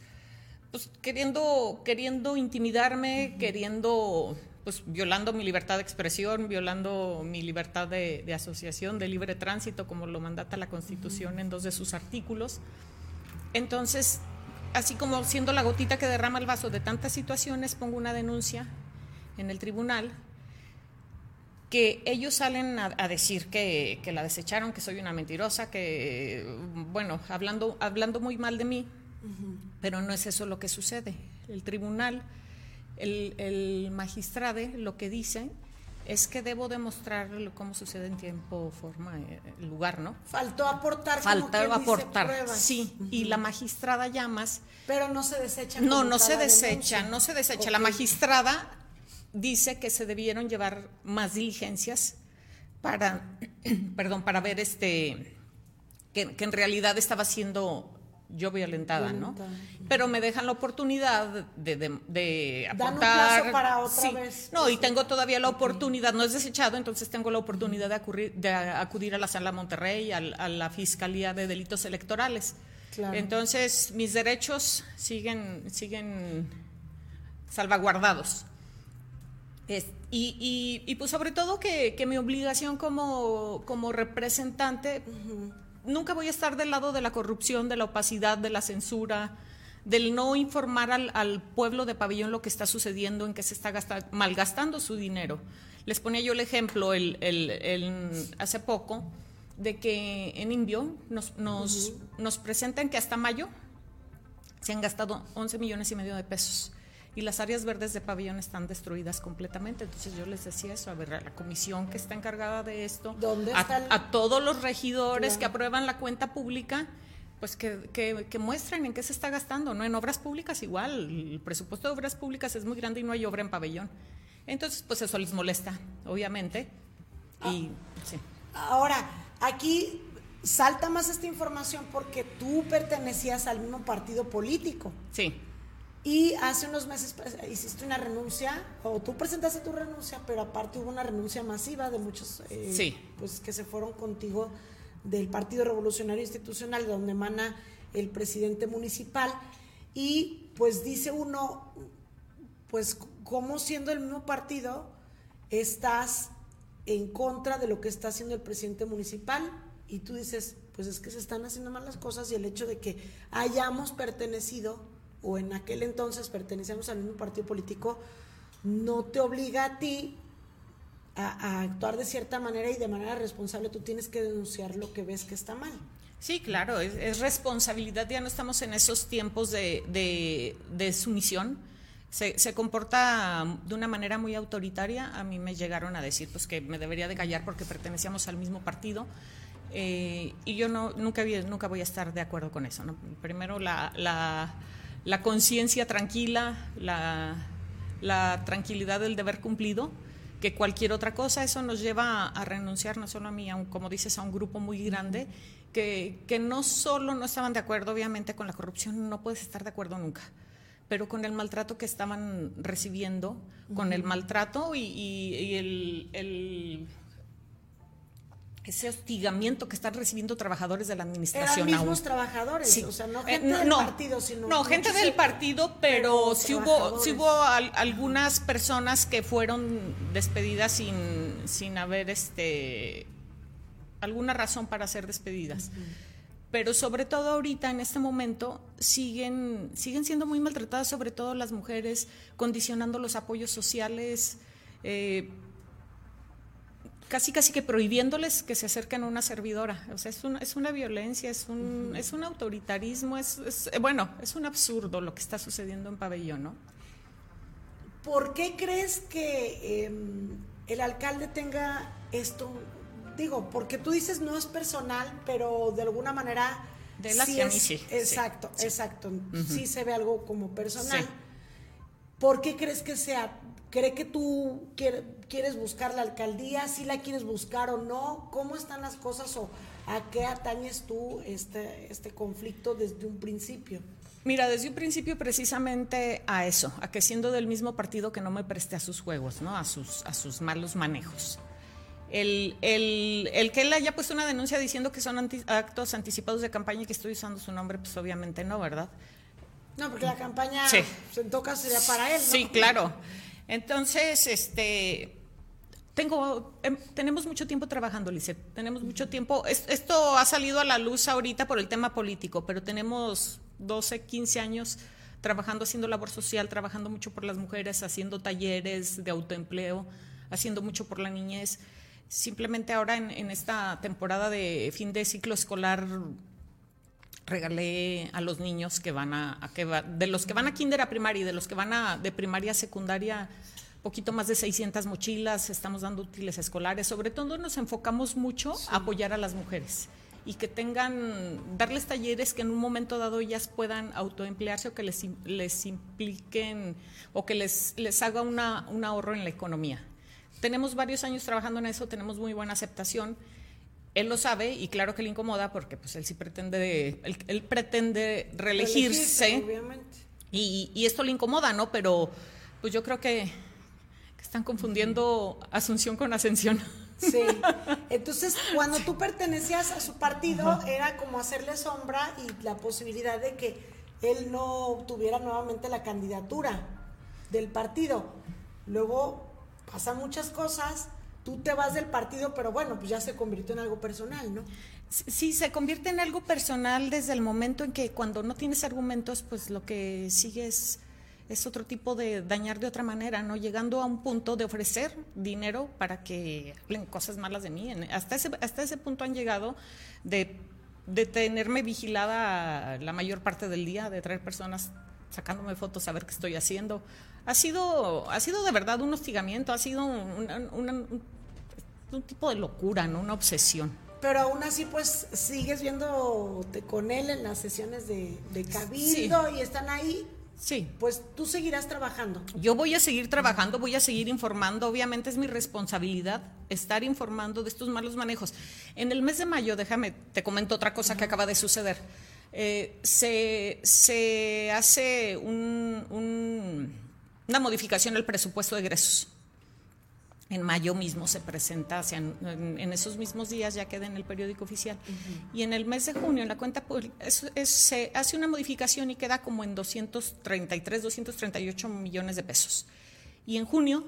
pues queriendo, queriendo intimidarme, queriendo, pues violando mi libertad de expresión, violando mi libertad de, de asociación, de libre tránsito, como lo mandata la Constitución en dos de sus artículos. Entonces, así como siendo la gotita que derrama el vaso de tantas situaciones, pongo una denuncia en el tribunal que ellos salen a, a decir que, que, la desecharon, que soy una mentirosa, que, bueno, hablando, hablando muy mal de mí, uh -huh. pero no es eso lo que sucede. El tribunal, el, el magistrado lo que dice es que debo demostrar cómo sucede en tiempo, forma, eh, lugar, ¿no? Faltó aportar. Faltó aportar, sí. Uh -huh. Y la magistrada llamas. Pero no se desecha. No, no se desecha, no se desecha. Okay. La magistrada dice que se debieron llevar más diligencias para, [CLEARS THROAT] perdón, para ver este, que, que en realidad estaba siendo yo violentada, violentada, ¿no? Pero me dejan la oportunidad de, de, de aportar. Dan un plazo para otra sí. vez. No, y tengo todavía la oportunidad, no es desechado, entonces tengo la oportunidad de, acudir, de acudir a la sala Monterrey, a, a, la Fiscalía de Delitos Electorales. Claro. Entonces, mis derechos siguen, siguen salvaguardados. Es, y, y, y, pues sobre todo que, que mi obligación como, como representante, uh -huh. nunca voy a estar del lado de la corrupción, de la opacidad, de la censura, del no informar al, al pueblo de Pabellón lo que está sucediendo, en que se está gastando, malgastando su dinero. Les ponía yo el ejemplo el, el, el, hace poco de que en Indio nos, nos, uh -huh. nos presentan que hasta mayo se han gastado 11 millones y medio de pesos y las áreas verdes de pabellón están destruidas completamente. Entonces yo les decía eso, a ver, a la comisión que está encargada de esto, ¿Dónde a, está el... a, todos los regidores claro. que aprueban la cuenta pública, pues que, que, que, muestren en qué se está gastando, ¿no? En obras públicas igual, el presupuesto de obras públicas es muy grande y no hay obra en pabellón. Entonces, pues eso les molesta, obviamente. Y, ah. sí. Ahora, aquí salta más esta información porque tú pertenecías al mismo partido político. Sí. Y hace unos meses hiciste una renuncia, o tú presentaste tu renuncia, pero aparte hubo una renuncia masiva de muchos eh, sí. pues, que se fueron contigo del Partido Revolucionario Institucional, donde emana el presidente municipal. Y pues dice uno, pues como siendo el mismo partido, estás en contra de lo que está haciendo el presidente municipal. Y tú dices, pues es que se están haciendo mal las cosas y el hecho de que hayamos pertenecido o en aquel entonces pertenecíamos al mismo partido político, no te obliga a ti a, a, actuar de cierta manera y de manera responsable. Tú tienes que denunciar lo que ves que está mal. Sí, claro, es, es responsabilidad. Ya no estamos en esos tiempos de, de, de sumisión. Se, se, comporta de una manera muy autoritaria. A mí me llegaron a decir pues, que me debería de callar porque pertenecíamos al mismo partido. Eh, y yo no, nunca, nunca voy a estar de acuerdo con eso. ¿no? Primero, la, la la conciencia tranquila, la, la, tranquilidad del deber cumplido, que cualquier otra cosa, eso nos lleva a, a renunciar no solo a mí, a un, como dices, a un grupo muy grande, que, que, no solo no estaban de acuerdo, obviamente, con la corrupción, no puedes estar de acuerdo nunca, pero con el maltrato que estaban recibiendo, uh -huh. con el maltrato y, y, y el, el ese hostigamiento que están recibiendo trabajadores de la administración. Eran mismos aún. trabajadores, sí. o sea, no gente eh, no, del partido, sino no gente del partido, pero, pero sí hubo, sí hubo al, algunas personas que fueron despedidas sin, sin haber este alguna razón para ser despedidas. Uh -huh. Pero sobre todo ahorita, en este momento, siguen, siguen siendo muy maltratadas, sobre todo las mujeres, condicionando los apoyos sociales. Eh, casi casi que prohibiéndoles que se acerquen a una servidora. O sea, es una, es una violencia, es un, uh -huh. es un autoritarismo, es, es, bueno, es un absurdo lo que está sucediendo en Pabellón, ¿no? ¿Por qué crees que eh, el alcalde tenga esto? Digo, porque tú dices no es personal, pero de alguna manera... De la sí es, sí, Exacto, sí. exacto. Uh -huh. Sí se ve algo como personal. ¿Por qué crees que sea? ¿Cree que tú quieres buscar la alcaldía? ¿Si la quieres buscar o no? ¿Cómo están las cosas o a qué atañes tú este, este conflicto desde un principio? Mira, desde un principio precisamente a eso, a que siendo del mismo partido que no me preste a sus juegos, ¿no? A sus, a sus malos manejos. El, el, que él haya puesto una denuncia diciendo que son actos anticipados de campaña y que estoy usando su nombre, pues obviamente no, ¿verdad? No, porque la campaña sí. en todo caso sería para él, ¿no? Sí, claro. Entonces, este, tengo, em, tenemos mucho tiempo trabajando, Lisset. Tenemos mucho tiempo. esto ha salido a la luz ahorita por el tema político, pero tenemos 12, 15 años trabajando, haciendo labor social, trabajando mucho por las mujeres, haciendo talleres de autoempleo, haciendo mucho por la niñez. Simplemente ahora en, esta temporada de fin de ciclo escolar regalé a los niños que van a, que de los que van a kinder a primaria y de los que van a de primaria a secundaria poquito más de 600 mochilas, estamos dando útiles escolares, sobre todo nos enfocamos mucho a apoyar a las mujeres y que tengan, darles talleres que en un momento dado ellas puedan autoemplearse o que les, les impliquen o que les, les haga una, un ahorro en la economía. Tenemos varios años trabajando en eso, tenemos muy buena aceptación él lo sabe y claro que le incomoda porque pues él sí pretende, él, pretende reelegirse. Y, esto le incomoda, ¿no? Pero pues yo creo que, están confundiendo Asunción con Ascensión. Sí. Entonces, cuando tú pertenecías a su partido, era como hacerle sombra y la posibilidad de que él no tuviera nuevamente la candidatura del partido. Luego pasan muchas cosas tú te vas del partido, pero bueno, pues ya se convirtió en algo personal, ¿no? Sí, se convierte en algo personal desde el momento en que cuando no tienes argumentos, pues lo que sigue es, otro tipo de dañar de otra manera, ¿no? Llegando a un punto de ofrecer dinero para que hablen cosas malas de mí. Hasta ese, hasta ese punto han llegado de, de tenerme vigilada la mayor parte del día, de traer personas sacándome fotos a ver qué estoy haciendo. Ha sido, ha sido de verdad un hostigamiento, ha sido un, tipo de locura, ¿no? Una obsesión. Pero aún así, pues, sigues viendo con él en las sesiones de, cabildo y están ahí. Sí. Pues tú seguirás trabajando. Yo voy a seguir trabajando, voy a seguir informando. Obviamente es mi responsabilidad estar informando de estos malos manejos. En el mes de mayo, déjame, te comento otra cosa que acaba de suceder. Eh, se, hace una modificación al presupuesto de egresos. En mayo mismo se presenta, en, esos mismos días ya queda en el periódico oficial. Y en el mes de junio, en la cuenta, se hace una modificación y queda como en 233, 238 millones de pesos. Y en junio,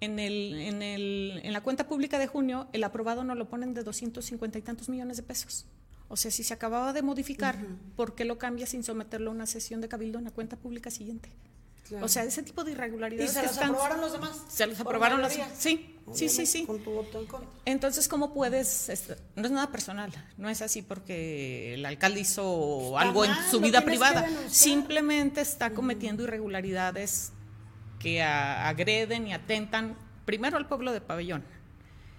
en, el, en la cuenta pública de junio, el aprobado no lo ponen de 250 y tantos millones de pesos. O sea, si se acababa de modificar, ¿por qué lo cambia sin someterlo a una sesión de cabildo en la cuenta pública siguiente? O sea, ese tipo de irregularidades. ¿Y se los aprobaron los demás? Se los aprobaron los demás. Sí, sí, sí, sí. Con tu voto en contra. Entonces, ¿cómo puedes? No es nada personal, no es así porque el alcalde hizo algo en su vida privada. Simplemente está cometiendo irregularidades que agreden y atentan primero al pueblo de Pabellón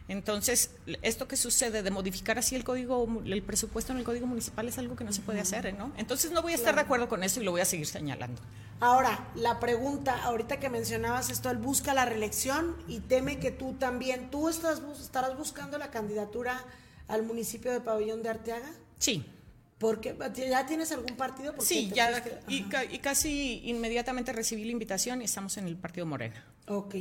entonces, esto que sucede de modificar así el código, el presupuesto en el código municipal es algo que no se puede hacer, ¿no? Entonces no voy a estar de acuerdo con eso y lo voy a seguir señalando. Ahora, la pregunta, ahorita que mencionabas esto, él busca la reelección y teme que tú también, ¿tú estás, estarás buscando la candidatura al municipio de Pabellón de Arteaga? Sí. Porque ya tienes algún partido? Sí, ya y, casi inmediatamente recibí la invitación y estamos en el partido Morena. Ok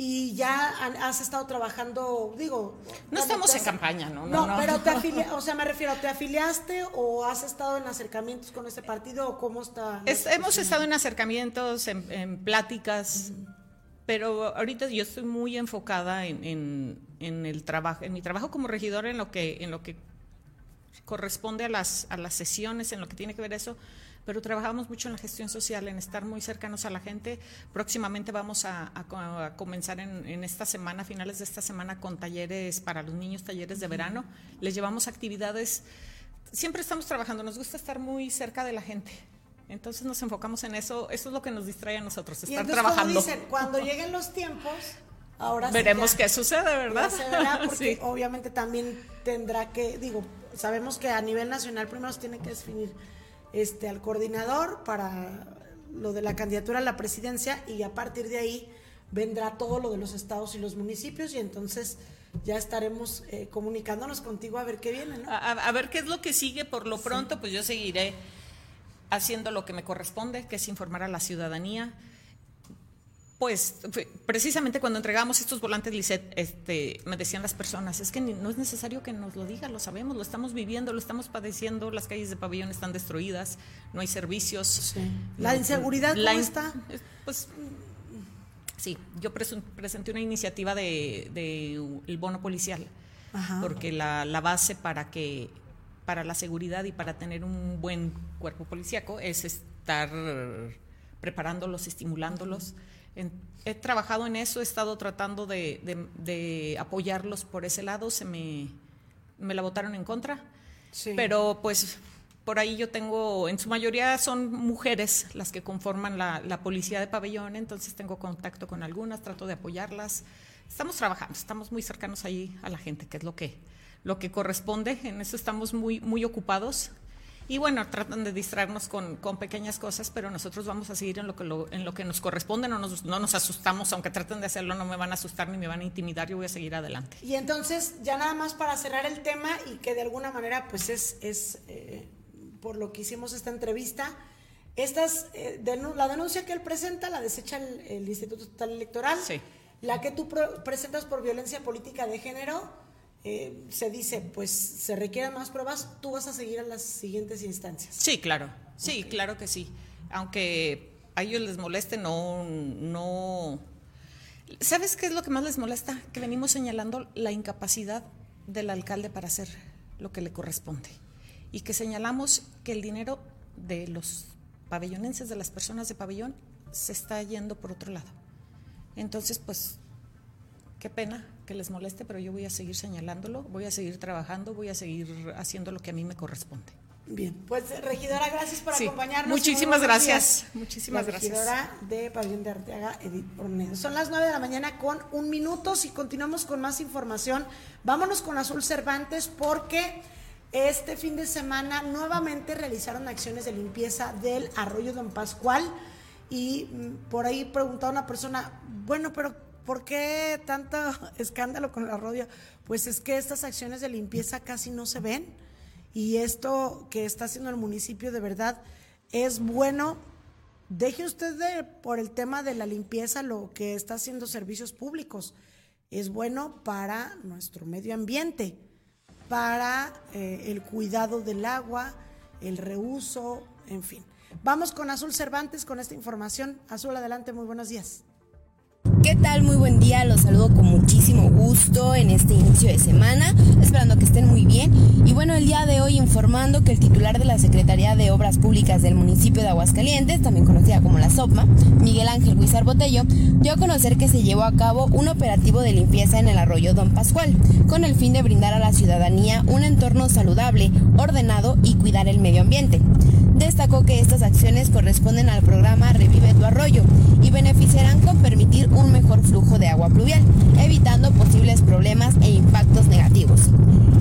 y ya has estado trabajando, digo... No estamos en campaña, ¿no? No, pero te [LAUGHS] afiliaste, o sea, me refiero, ¿te afiliaste o has estado en acercamientos con este partido o cómo está? hemos estado en acercamientos, en, pláticas, pero ahorita yo estoy muy enfocada en, en, el trabajo, en mi trabajo como regidora, en lo que, en lo que corresponde a las, a las sesiones, en lo que tiene que ver eso pero trabajamos mucho en la gestión social, en estar muy cercanos a la gente. Próximamente vamos a, comenzar en, esta semana, finales de esta semana, con talleres para los niños, talleres de verano. Les llevamos actividades, siempre estamos trabajando, nos gusta estar muy cerca de la gente. Entonces nos enfocamos en eso, eso es lo que nos distrae a nosotros, estar trabajando. Dicen, cuando lleguen los tiempos, ahora veremos qué sucede, ¿verdad? Se verá [LAUGHS] porque obviamente también tendrá que, digo, sabemos que a nivel nacional primero se tiene que definir este, al coordinador para lo de la candidatura a la presidencia y a partir de ahí vendrá todo lo de los estados y los municipios y entonces ya estaremos eh, comunicándonos contigo a ver qué viene. ¿no? A, ver qué es lo que sigue. Por lo pronto, pues yo seguiré haciendo lo que me corresponde, que es informar a la ciudadanía. Pues precisamente cuando entregamos estos volantes, Lisset, este, me decían las personas, es que no es necesario que nos lo diga, lo sabemos, lo estamos viviendo, lo estamos padeciendo, las calles de pabellón están destruidas, no hay servicios. La inseguridad, ¿cómo está? Pues Sí, yo presenté una iniciativa de, el bono policial, porque la, base para que para la seguridad y para tener un buen cuerpo policíaco es estar preparándolos, estimulándolos. He trabajado en eso, he estado tratando de, apoyarlos por ese lado, se me, me la votaron en contra, pero pues por ahí yo tengo, en su mayoría son mujeres las que conforman la, policía de pabellón, entonces tengo contacto con algunas, trato de apoyarlas. Estamos trabajando, estamos muy cercanos ahí a la gente, que es lo que, lo que corresponde, en eso estamos muy, muy ocupados. Y bueno, tratan de distraernos con, con, pequeñas cosas, pero nosotros vamos a seguir en lo que, en lo que nos corresponde, no nos, no nos asustamos, aunque traten de hacerlo, no me van a asustar ni me van a intimidar, yo voy a seguir adelante. Y entonces, ya nada más para cerrar el tema y que de alguna manera pues es, es eh, por lo que hicimos esta entrevista. Estas, eh, la denuncia que él presenta la desecha el, Instituto Estatal Electoral. Sí. La que tú presentas por violencia política de género, eh, se dice, pues se requieren más pruebas, tú vas a seguir a las siguientes instancias. Sí, claro, sí, claro que sí. Aunque a ellos les moleste, no, no. ¿Sabes qué es lo que más les molesta? Que venimos señalando la incapacidad del alcalde para hacer lo que le corresponde y que señalamos que el dinero de los pabellonenses, de las personas de pabellón, se está yendo por otro lado. Entonces, pues, qué pena que les moleste, pero yo voy a seguir señalándolo, voy a seguir trabajando, voy a seguir haciendo lo que a mí me corresponde. Bien, pues regidora, gracias por acompañarnos. Muchísimas gracias. Muchísimas la Regidora de Pabellón de Arteaga, Edith Ornedo. Son las nueve de la mañana con un minuto. Si continuamos con más información, vámonos con Azul Cervantes porque este fin de semana nuevamente realizaron acciones de limpieza del arroyo Don Pascual y mm, por ahí preguntaba una persona, bueno, pero ¿por qué tanto [LAUGHS] escándalo con el arroyo? Pues es que estas acciones de limpieza casi no se ven y esto que está haciendo el municipio de verdad es bueno. Deje usted por el tema de la limpieza lo que está haciendo servicios públicos. Es bueno para nuestro medio ambiente para eh, el cuidado del agua, el reuso, en fin. Vamos con Azul Cervantes con esta información. Azul, adelante, muy buenos días. ¿Qué tal? Muy buen día, los saludo con muchísimo gusto en este inicio de semana, esperando que estén muy bien. Y bueno, el día de hoy informando que el titular de la Secretaría de Obras Públicas del municipio de Aguascalientes, también conocida como la SOPMA, Miguel Ángel Huizar Botello, dio a conocer que se llevó a cabo un operativo de limpieza en el arroyo Don Pascual, con el fin de brindar a la ciudadanía un entorno saludable, ordenado y cuidar el medio ambiente. Destacó que estas acciones corresponden al programa Revive tu Arroyo y beneficiarán con permitir un mejor flujo de agua pluvial, evitando posibles problemas e impactos negativos.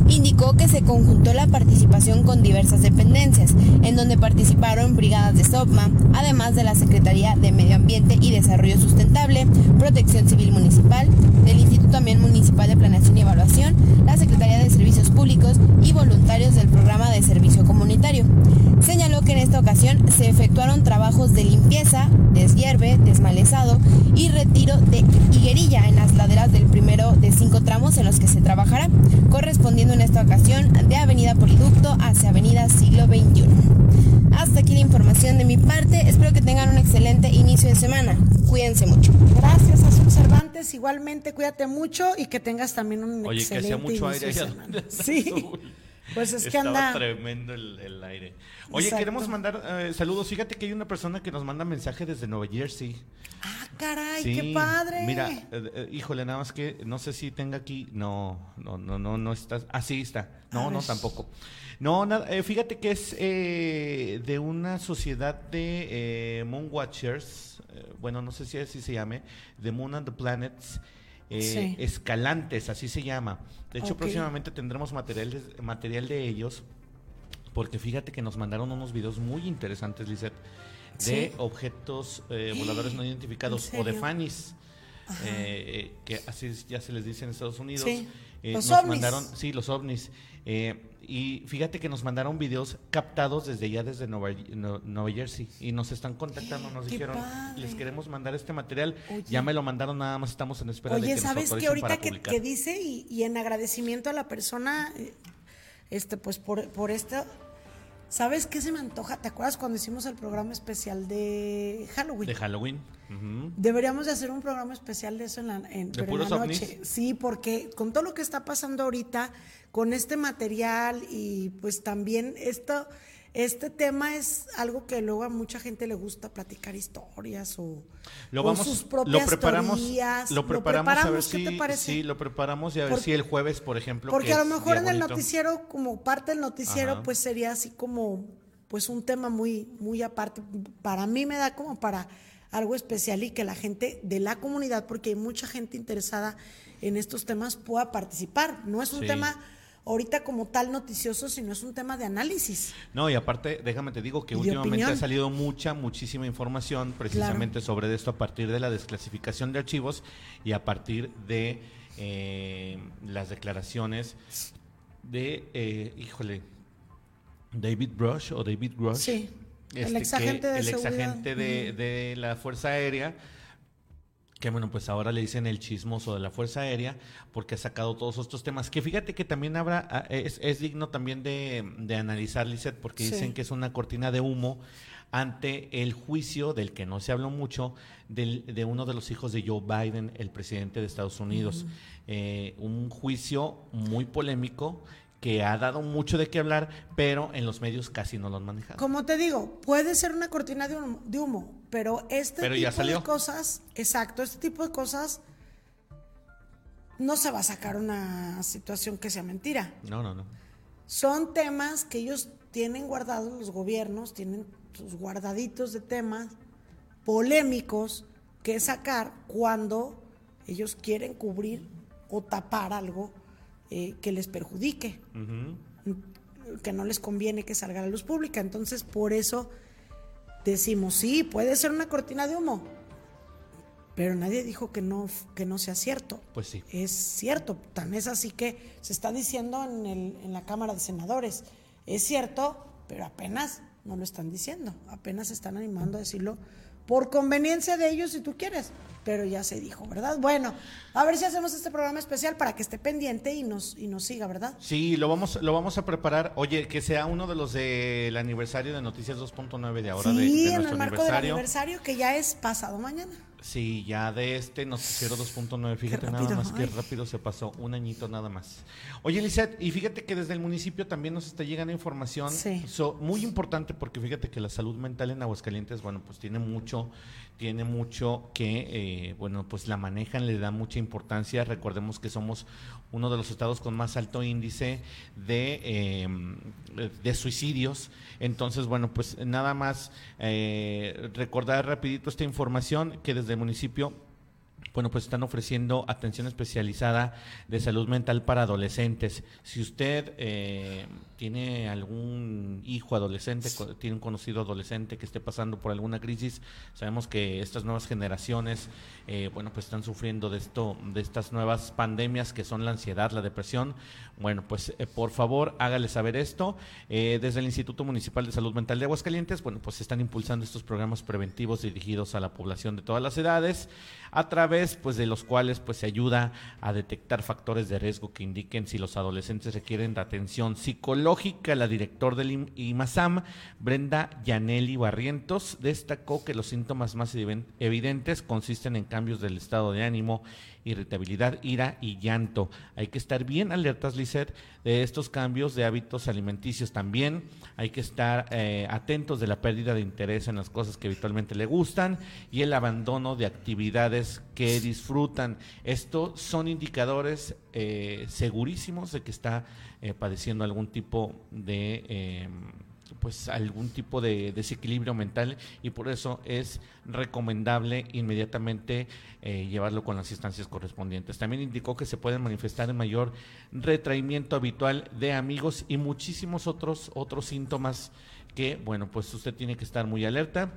Indicó que se conjuntó la participación con diversas dependencias, en donde participaron brigadas de SOPMA, además de la Secretaría de Medio Ambiente y Desarrollo Sustentable, Protección Civil Municipal, del Instituto también Municipal de Planeación y Evaluación, la Secretaría de Servicios Públicos y voluntarios del programa de servicio comunitario. Señaló que en esta ocasión se efectuaron trabajos de limpieza, deshierve, desmalezado y retiro de higuerilla en las laderas del primero de cinco tramos en los que se trabajará, correspondiendo en esta ocasión de Avenida Poliducto hacia Avenida Siglo XXI. Hasta aquí la información de mi parte, espero que tengan un excelente inicio de semana. Cuídense mucho. Gracias, Azul Cervantes. Igualmente, cuídate mucho y que tengas también un Oye, excelente que hacía mucho aire. Sí. Pues es que anda. tremendo el, aire. Oye, queremos mandar eh, saludos. Fíjate que hay una persona que nos manda mensaje desde Nueva Jersey. Ah, caray, qué padre. Mira, eh, eh, híjole, nada más que no sé si tenga aquí. No, no, no, no, no está. Ah, sí está. No, no, tampoco. No, nada, fíjate que es de una sociedad de Moon Watchers. bueno, no sé si así se llame. The Moon and the Planets. Escalantes, así se llama. De hecho, próximamente tendremos material de, material de ellos, porque fíjate que nos mandaron unos videos muy interesantes, Lizeth, de objetos eh, [GASPS] voladores no identificados o de? FANIS, eh, que así ya se les dice en Estados Unidos. Sí, Eh, los nos ovnis. mandaron, sí, los ovnis. Eh, y fíjate que nos mandaron videos captados desde ya desde Nueva, Nueva Jersey y nos están contactando, nos ¡Qué dijeron, padre! les queremos mandar este material, Oye. ya me lo mandaron, nada más estamos en espera de Oye, que ¿sabes qué ahorita que dice y, y en agradecimiento a la persona, eh, este, pues por, por esto, ¿sabes qué se me antoja? ¿Te acuerdas cuando hicimos el programa especial de Halloween? De Halloween. Deberíamos de hacer un programa especial de eso en la, en, ¿De pero en la ovnis? noche. Sí, porque con todo lo que está pasando ahorita, con este material y pues también esto, este tema es algo que luego a mucha gente le gusta platicar historias o, Lo o sus lo propias preparamos, teorías. lo preparamos, a ver ¿qué si, te parece? sí, lo preparamos y a ver si el jueves, por ejemplo. Porque que a lo mejor en el noticiero, como parte del noticiero, Ajá. pues sería así como, pues un tema muy, muy aparte. Para mí me da como para algo especial y que la gente de la comunidad, porque hay mucha gente interesada en estos temas, pueda participar. No es un Sí. tema ahorita como tal noticioso, sino es un tema de análisis. No, y aparte, déjame te digo que últimamente opinión. ha salido mucha, muchísima información precisamente sobre esto a partir de la desclasificación de archivos y a partir de eh, las declaraciones de, eh, híjole, David Brush o David Rush. Sí, el este, exagente de el seguridad. exagente de, la Fuerza Aérea, que bueno, pues ahora le dicen el chismoso de la Fuerza Aérea, porque ha sacado todos estos temas, que fíjate que también habrá, ah, es, es digno también de, de analizar, Lizeth, porque Sí. dicen que es una cortina de humo ante el juicio del que no se habló mucho, del- de uno de los hijos de Joe Biden, el presidente de Estados Unidos. Eh, un juicio muy polémico que ha dado mucho de qué hablar, pero en los medios casi no lo han manejado. Como te digo, puede ser una cortina de humo, de humo, pero este Pero tipo ya salió. de cosas, exacto, este tipo de cosas no se va a sacar una situación que sea mentira. No, no, no. Son temas que ellos tienen guardados, los gobiernos tienen sus guardaditos de temas polémicos que sacar cuando ellos quieren cubrir o tapar algo eh, que les perjudique que no les conviene que salga a la luz pública. Entonces, por eso decimos, sí, puede ser una cortina de humo, pero nadie dijo que no, que no sea cierto. Pues sí. Es cierto, tan es así que se está diciendo en, el- en la Cámara de Senadores. Es cierto, pero apenas no lo están diciendo, apenas se están animando a decirlo por conveniencia de ellos si tú quieres, pero ya se dijo, ¿verdad? Bueno, a ver si hacemos este programa especial para que esté pendiente y nos, y nos siga, ¿verdad? Sí, lo vamos, lo vamos a preparar. Oye, que sea uno de los del aniversario de Noticias 2.9 de ahora, de- sí, de, en nuestro el marco del aniversario. que ya es pasado mañana. Sí, ya de este noticiero 2.9, fíjate nada más que rápido se pasó, un añito nada más. Oye, Lizeth, y fíjate que desde el municipio también nos está llegando información Sí. so- muy importante porque fíjate que la salud mental en Aguascalientes, bueno, pues tiene mucho, tiene mucho que, eh, bueno, pues la manejan, le dan mucha importancia. Recordemos que somos uno de los estados con más alto índice de, eh, de suicidios. Entonces, bueno, pues nada más eh, recordar rapidito esta información que desde el municipio bueno, pues están ofreciendo atención especializada de salud mental para adolescentes. Si usted eh, tiene algún hijo adolescente, tiene un conocido adolescente que esté pasando por alguna crisis, sabemos que estas nuevas generaciones, eh, bueno, pues están sufriendo de esto, de estas nuevas pandemias que son la ansiedad, la depresión. Bueno, pues eh, por favor hágale saber esto. Eh, desde el Instituto Municipal de Salud Mental de Aguascalientes, bueno, pues están impulsando estos programas preventivos dirigidos a la población de todas las edades, a través pues de los cuales pues se ayuda a detectar factores de riesgo que indiquen si los adolescentes requieren de atención psicológica. La director del IM- IMASAM, Brenda Yaneli Barrientos, destacó que los síntomas más evident- evidentes consisten en cambios del estado de ánimo, irritabilidad, ira y llanto. Hay que estar bien alertas, Lisset, de estos cambios de hábitos alimenticios también. Hay que estar eh, atentos de la pérdida de interés en las cosas que habitualmente le gustan y el abandono de actividades que disfrutan. Estos son indicadores eh, segurísimos de que está eh, padeciendo algún tipo de... pues algún tipo de desequilibrio mental y por eso es recomendable inmediatamente eh, llevarlo con las instancias correspondientes. También indicó que se pueden manifestar en mayor retraimiento habitual de amigos y muchísimos otros otros síntomas que bueno pues usted tiene que estar muy alerta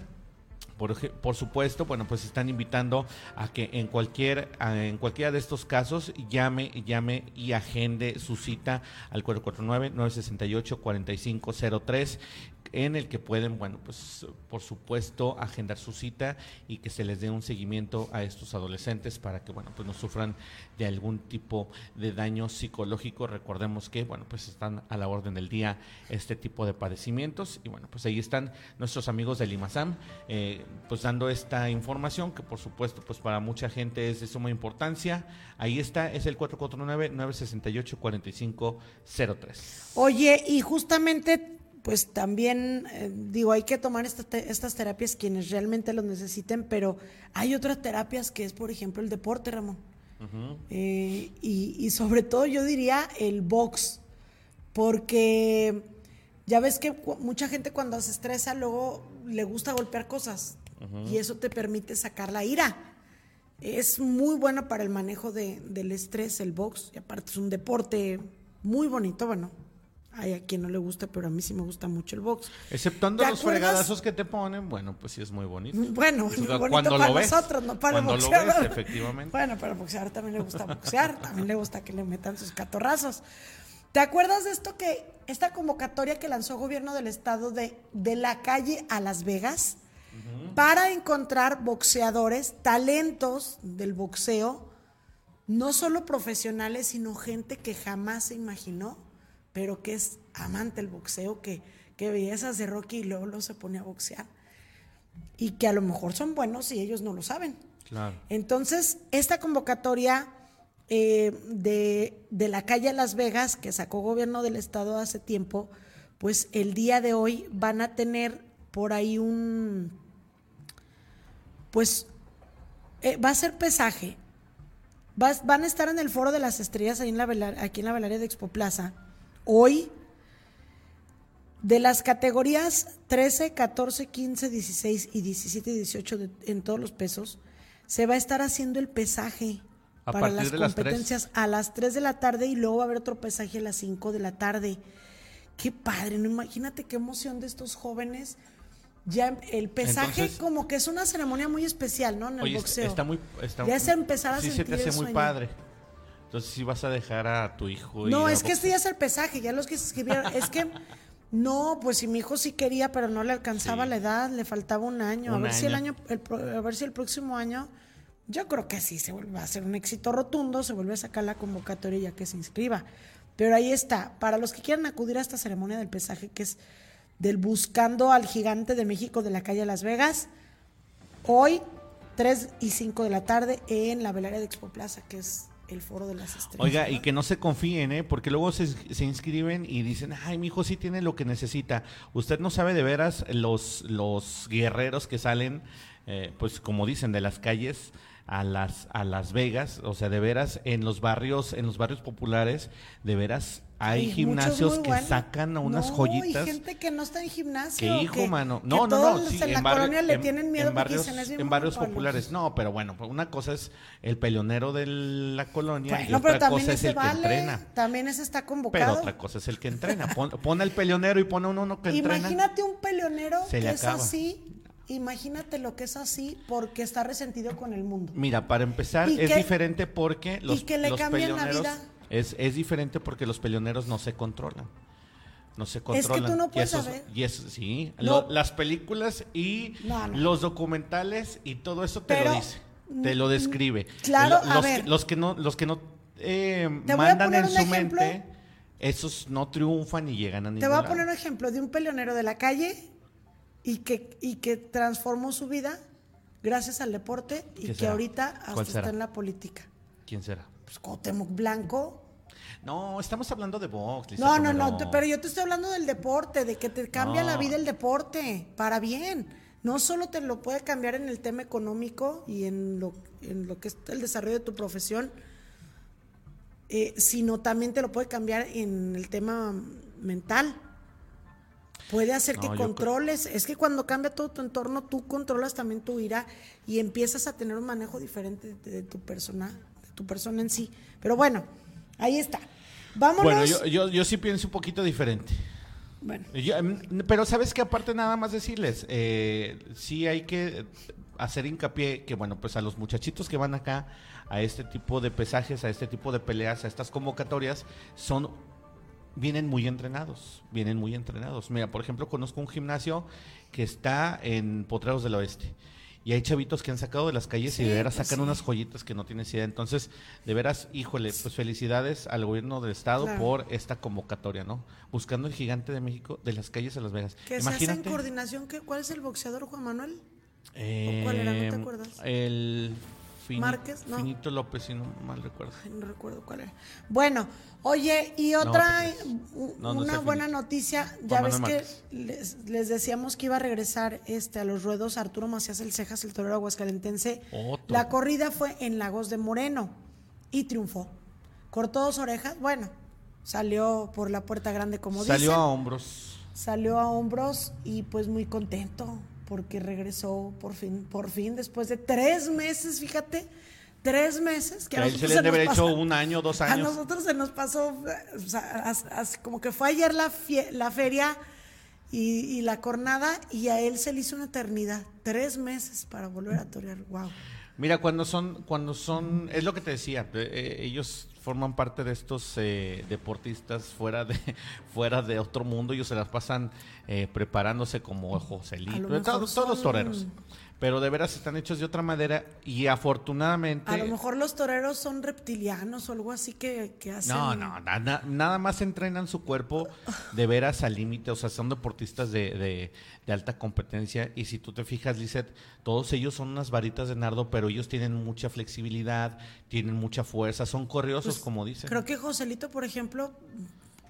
Por, por supuesto, bueno, pues están invitando a que en cualquier en cualquiera de estos casos llame, llame y agende su cita al 449-968-4503 en el que pueden, bueno, pues por supuesto agendar su cita y que se les dé un seguimiento a estos adolescentes para que, bueno, pues no sufran de algún tipo de daño psicológico. Recordemos que, bueno, pues están a la orden del día este tipo de padecimientos y, bueno, pues ahí están nuestros amigos del IMASAM, eh, pues dando esta información que, por supuesto, pues para mucha gente es de suma importancia. Ahí está, es el 449-968-4503. Oye, y justamente, pues también, eh, digo, hay que tomar esta te- estas terapias quienes realmente los necesiten, pero hay otras terapias que es, por ejemplo, el deporte, Ramón. Eh, y, y sobre todo yo diría el box, porque ya ves que mucha gente cuando se estresa luego le gusta golpear cosas y eso te permite sacar la ira. Es muy bueno para el manejo de- del estrés el box y aparte es un deporte muy bonito, bueno, hay a quien no le gusta, pero a mí sí me gusta mucho el box. Exceptuando ¿Te los acuerdas? fregadazos que te ponen, bueno, pues sí es muy bonito. Bueno, O sea, bonito cuando para lo ves, nosotros, no para el cuando lo boxeador. ves, efectivamente. Bueno, pero al boxeador también le gusta boxear, también le gusta que le metan sus catorrazos. ¿Te acuerdas de esto que, esta convocatoria que lanzó el gobierno del estado de, de la calle a Las Vegas para encontrar boxeadores, talentos del boxeo, no solo profesionales, sino gente que jamás se imaginó, pero que es amante del boxeo, que, que veía esas de Rocky y luego, luego se pone a boxear? Y que a lo mejor son buenos y ellos no lo saben. Claro. Entonces, esta convocatoria eh, de, de la calle Las Vegas, que sacó gobierno del estado hace tiempo, pues el día de hoy van a tener por ahí un, pues eh, va a ser pesaje. Vas- van a estar en el Foro de las Estrellas ahí en la Velar- aquí en la Velaria de Expo Plaza. Hoy, de las categorías 13, 14, 15, 16 y 17 y 18 de- en todos los pesos, se va a estar haciendo el pesaje A para las competencias a las 3 de la tarde y luego va a haber otro pesaje a las 5 de la tarde. Qué padre, ¿no? Imagínate qué emoción de estos jóvenes. Ya el pesaje Entonces- como que es una ceremonia muy especial, ¿no? En el Oye, boxeo. está muy... Está, Ya es empezar a sí se sentir te hace el muy sueño. padre. Entonces sí vas a dejar a tu hijo No, es que este ya es el pesaje, ya los que se escribieron, es que no, pues si mi hijo sí quería, pero no le alcanzaba la edad, le faltaba un año, a ver si el año. el a ver si el próximo año, yo creo que sí se vuelve a hacer un éxito rotundo, se vuelve a sacar la convocatoria ya que se inscriba. Pero ahí está, para los que quieran acudir a esta ceremonia del pesaje que es del Buscando al Gigante de México de la calle Las Vegas, hoy 3 y 5 de la tarde en la velaria de Expo Plaza, que es el foro de las estrellas. Oiga, y que no se confíen, ¿eh? Porque luego se, se inscriben y dicen, ay, mi hijo sí tiene lo que necesita. Usted no sabe de veras los, los guerreros que salen, eh, pues como dicen, de las calles a las, a Las Vegas, o sea, de veras, en los barrios, en los barrios populares, de veras, hay Y gimnasios que sacan a unas No, joyitas. Y gente que no está en gimnasio. Que hijo, que- mano. que No, no, no. Sí, en la barrio- colonia le en- tienen miedo en barrios, dicen, "Es bien en barrios bueno para los-". populares. No, pero bueno, pues una cosa es el peleonero de la colonia y Bueno, otra pero también cosa es el vale. que entrena. También ese está Pero convocado. otra cosa es el que entrena. Pon, pon al peleonero y pone uno, uno que entrena. Imagínate un peleonero que es así. Imagínate lo que es así porque está resentido con el mundo. Mira, para empezar, Y es que- diferente porque los, que le los cambian la peleoneros. vida. Es, es diferente porque los peleoneros no se controlan. No se que controlan. tú no Y puedes esos- saber. y eso- sí. No. Lo- las películas y No, no. los documentales y todo eso te Pero, lo dice. Te lo describe. claro, Lo- a los, ver. que, los que no, los que no eh, Te mandan en su ejemplo. mente, esos no triunfan y llegan a Te ningún voy a lado. poner un ejemplo de un peleonero de la calle y que, y que transformó su vida gracias al deporte y ¿Qué que será? ahorita ¿Cuál hasta está en la política. ¿Quién será? Pues Cuauhtémoc Blanco. No, estamos hablando de box. Lisa No, no, no, Romero. pero yo te estoy hablando del deporte, de que te cambia No. la vida el deporte, para bien. No solo te lo puede cambiar en el tema económico y en lo, en lo que es el desarrollo de tu profesión, eh, sino también te lo puede cambiar en el tema mental. Puede hacer No, que controles, es que cuando cambia todo tu entorno, tú controlas también tu ira y empiezas a tener un manejo diferente de, de tu persona, de tu persona en sí. Pero bueno, ahí está. Vámonos. Bueno, yo, yo, yo sí pienso un poquito diferente. Bueno. Yo, em, pero sabes que aparte nada más decirles, eh, sí hay que hacer hincapié que bueno, pues a los muchachitos que van acá a este tipo de pesajes, a este tipo de peleas, a estas convocatorias, son vienen muy entrenados, vienen muy entrenados. Mira, por ejemplo, conozco un gimnasio que está en Potreros del Oeste. Y hay chavitos que han sacado de las calles y de veras pues sacan sí. unas joyitas que no tienes idea. Entonces, de veras, híjole, pues felicidades al gobierno del estado Claro. por esta convocatoria, ¿no? Buscando el gigante de México de las calles a Las Vegas. Que se hace en coordinación. ¿qué, ¿Cuál es el boxeador, Juan Manuel? eh, cuál era? ¿No te acuerdas? El Fini- Márquez, no. Finito López, si no mal recuerdo. Ay, no recuerdo cuál era. Bueno, oye, y otra, No, no una buena Finito. noticia, ya ves que les, les decíamos que iba a regresar este a los ruedos Arturo Macías el Cejas, el torero aguascalentense. Otro. La corrida fue en Lagos de Moreno y triunfó. Cortó dos orejas, bueno, salió por la puerta grande como Salió dicen. a hombros. Salió a hombros y pues muy contento porque regresó por fin, por fin, después de tres meses, fíjate, tres meses. Que a él se nosotros le debe hecho un año, dos A años. nosotros se nos pasó, o sea, como que fue ayer la, fie- la feria y, y la cornada y a él se le hizo una eternidad, tres meses para volver a torear, wow. Mira, cuando son, cuando son, es lo que te decía, eh, eh, ellos forman parte de estos eh, deportistas fuera de, [LAUGHS] fuera de otro mundo, ellos se las pasan eh, preparándose como Joselito, lo todos, todos los toreros, pero de veras están hechos de otra manera y afortunadamente... A lo mejor los toreros son reptilianos o algo así que, que hacen. No, no, na- na- nada más entrenan su cuerpo de veras al límite, o sea, son deportistas de, de- de alta competencia y si tú te fijas, Lizeth, todos ellos son unas varitas de nardo, pero ellos tienen mucha flexibilidad, tienen mucha fuerza, son corriosos, Pues, como dicen. Creo que Joselito, por ejemplo,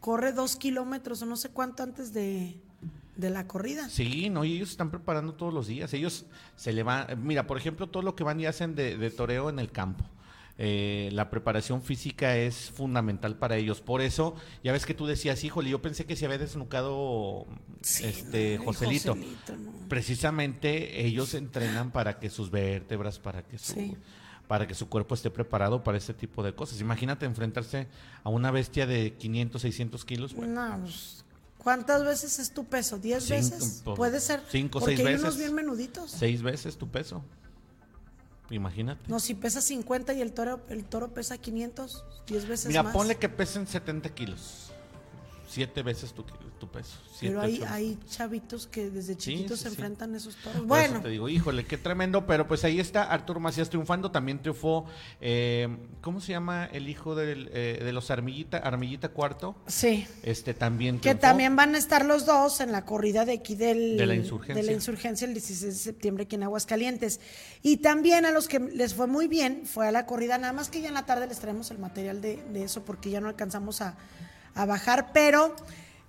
corre dos kilómetros o no sé cuánto antes de, de la corrida. Sí, no, y ellos están preparando todos los días. Ellos se le van, mira, por ejemplo, todo lo que van y hacen de, de toreo en el campo. Eh, la preparación física es fundamental para ellos. Por eso, ya ves que tú decías, híjole, yo pensé que se había desnucado este no, Joselito. Joselito, no. Precisamente ellos entrenan para que sus vértebras, para que su Sí. para que su cuerpo esté preparado para este tipo de cosas. Imagínate enfrentarse a una bestia de 500, 600 kilos. bueno, No, pues, ¿Cuántas veces es tu peso? ¿Diez Cinco, veces? Puede ser. cinco, porque seis hay unos veces. bien menuditos. Seis veces tu peso. Imagínate. No, si pesa 50 y el toro, el toro pesa 500, 10 veces Mira, más. ponle que pesen 70 kilos. Siete veces tu, tu peso. Siete, Pero hay, hay chavitos que desde chiquitos sí, se enfrentan a esos toros. Bueno, eso te digo, híjole, qué tremendo, pero pues ahí está Arturo Macías triunfando, también triunfó, eh, ¿cómo se llama el hijo del, eh, de los Armillita, Armillita Cuarto? sí. Este también Que triunfó. también van a estar los dos en la corrida de aquí del, De la insurgencia. de la insurgencia el 16 de septiembre aquí en Aguascalientes. Y también a los que les fue muy bien fue a la corrida, nada más que ya en la tarde les traemos el material de, de eso porque ya no alcanzamos a, a bajar, pero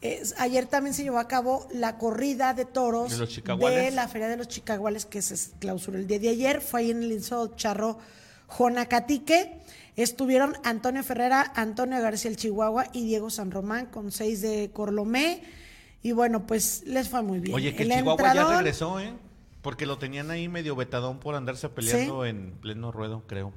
eh, ayer también se llevó a cabo la corrida de toros De la Feria de los Chicaguales que se clausuró el día de ayer, fue ahí en el lienzo Charro Jonacatique. Estuvieron Antonio Ferrera, Antonio García el Chihuahua y Diego San Román con seis de Corlomé. Y bueno, pues les fue muy bien. Oye, que El Chihuahua ya regresó, ¿eh? Porque lo tenían ahí medio vetadón por andarse peleando en pleno ruedo, creo.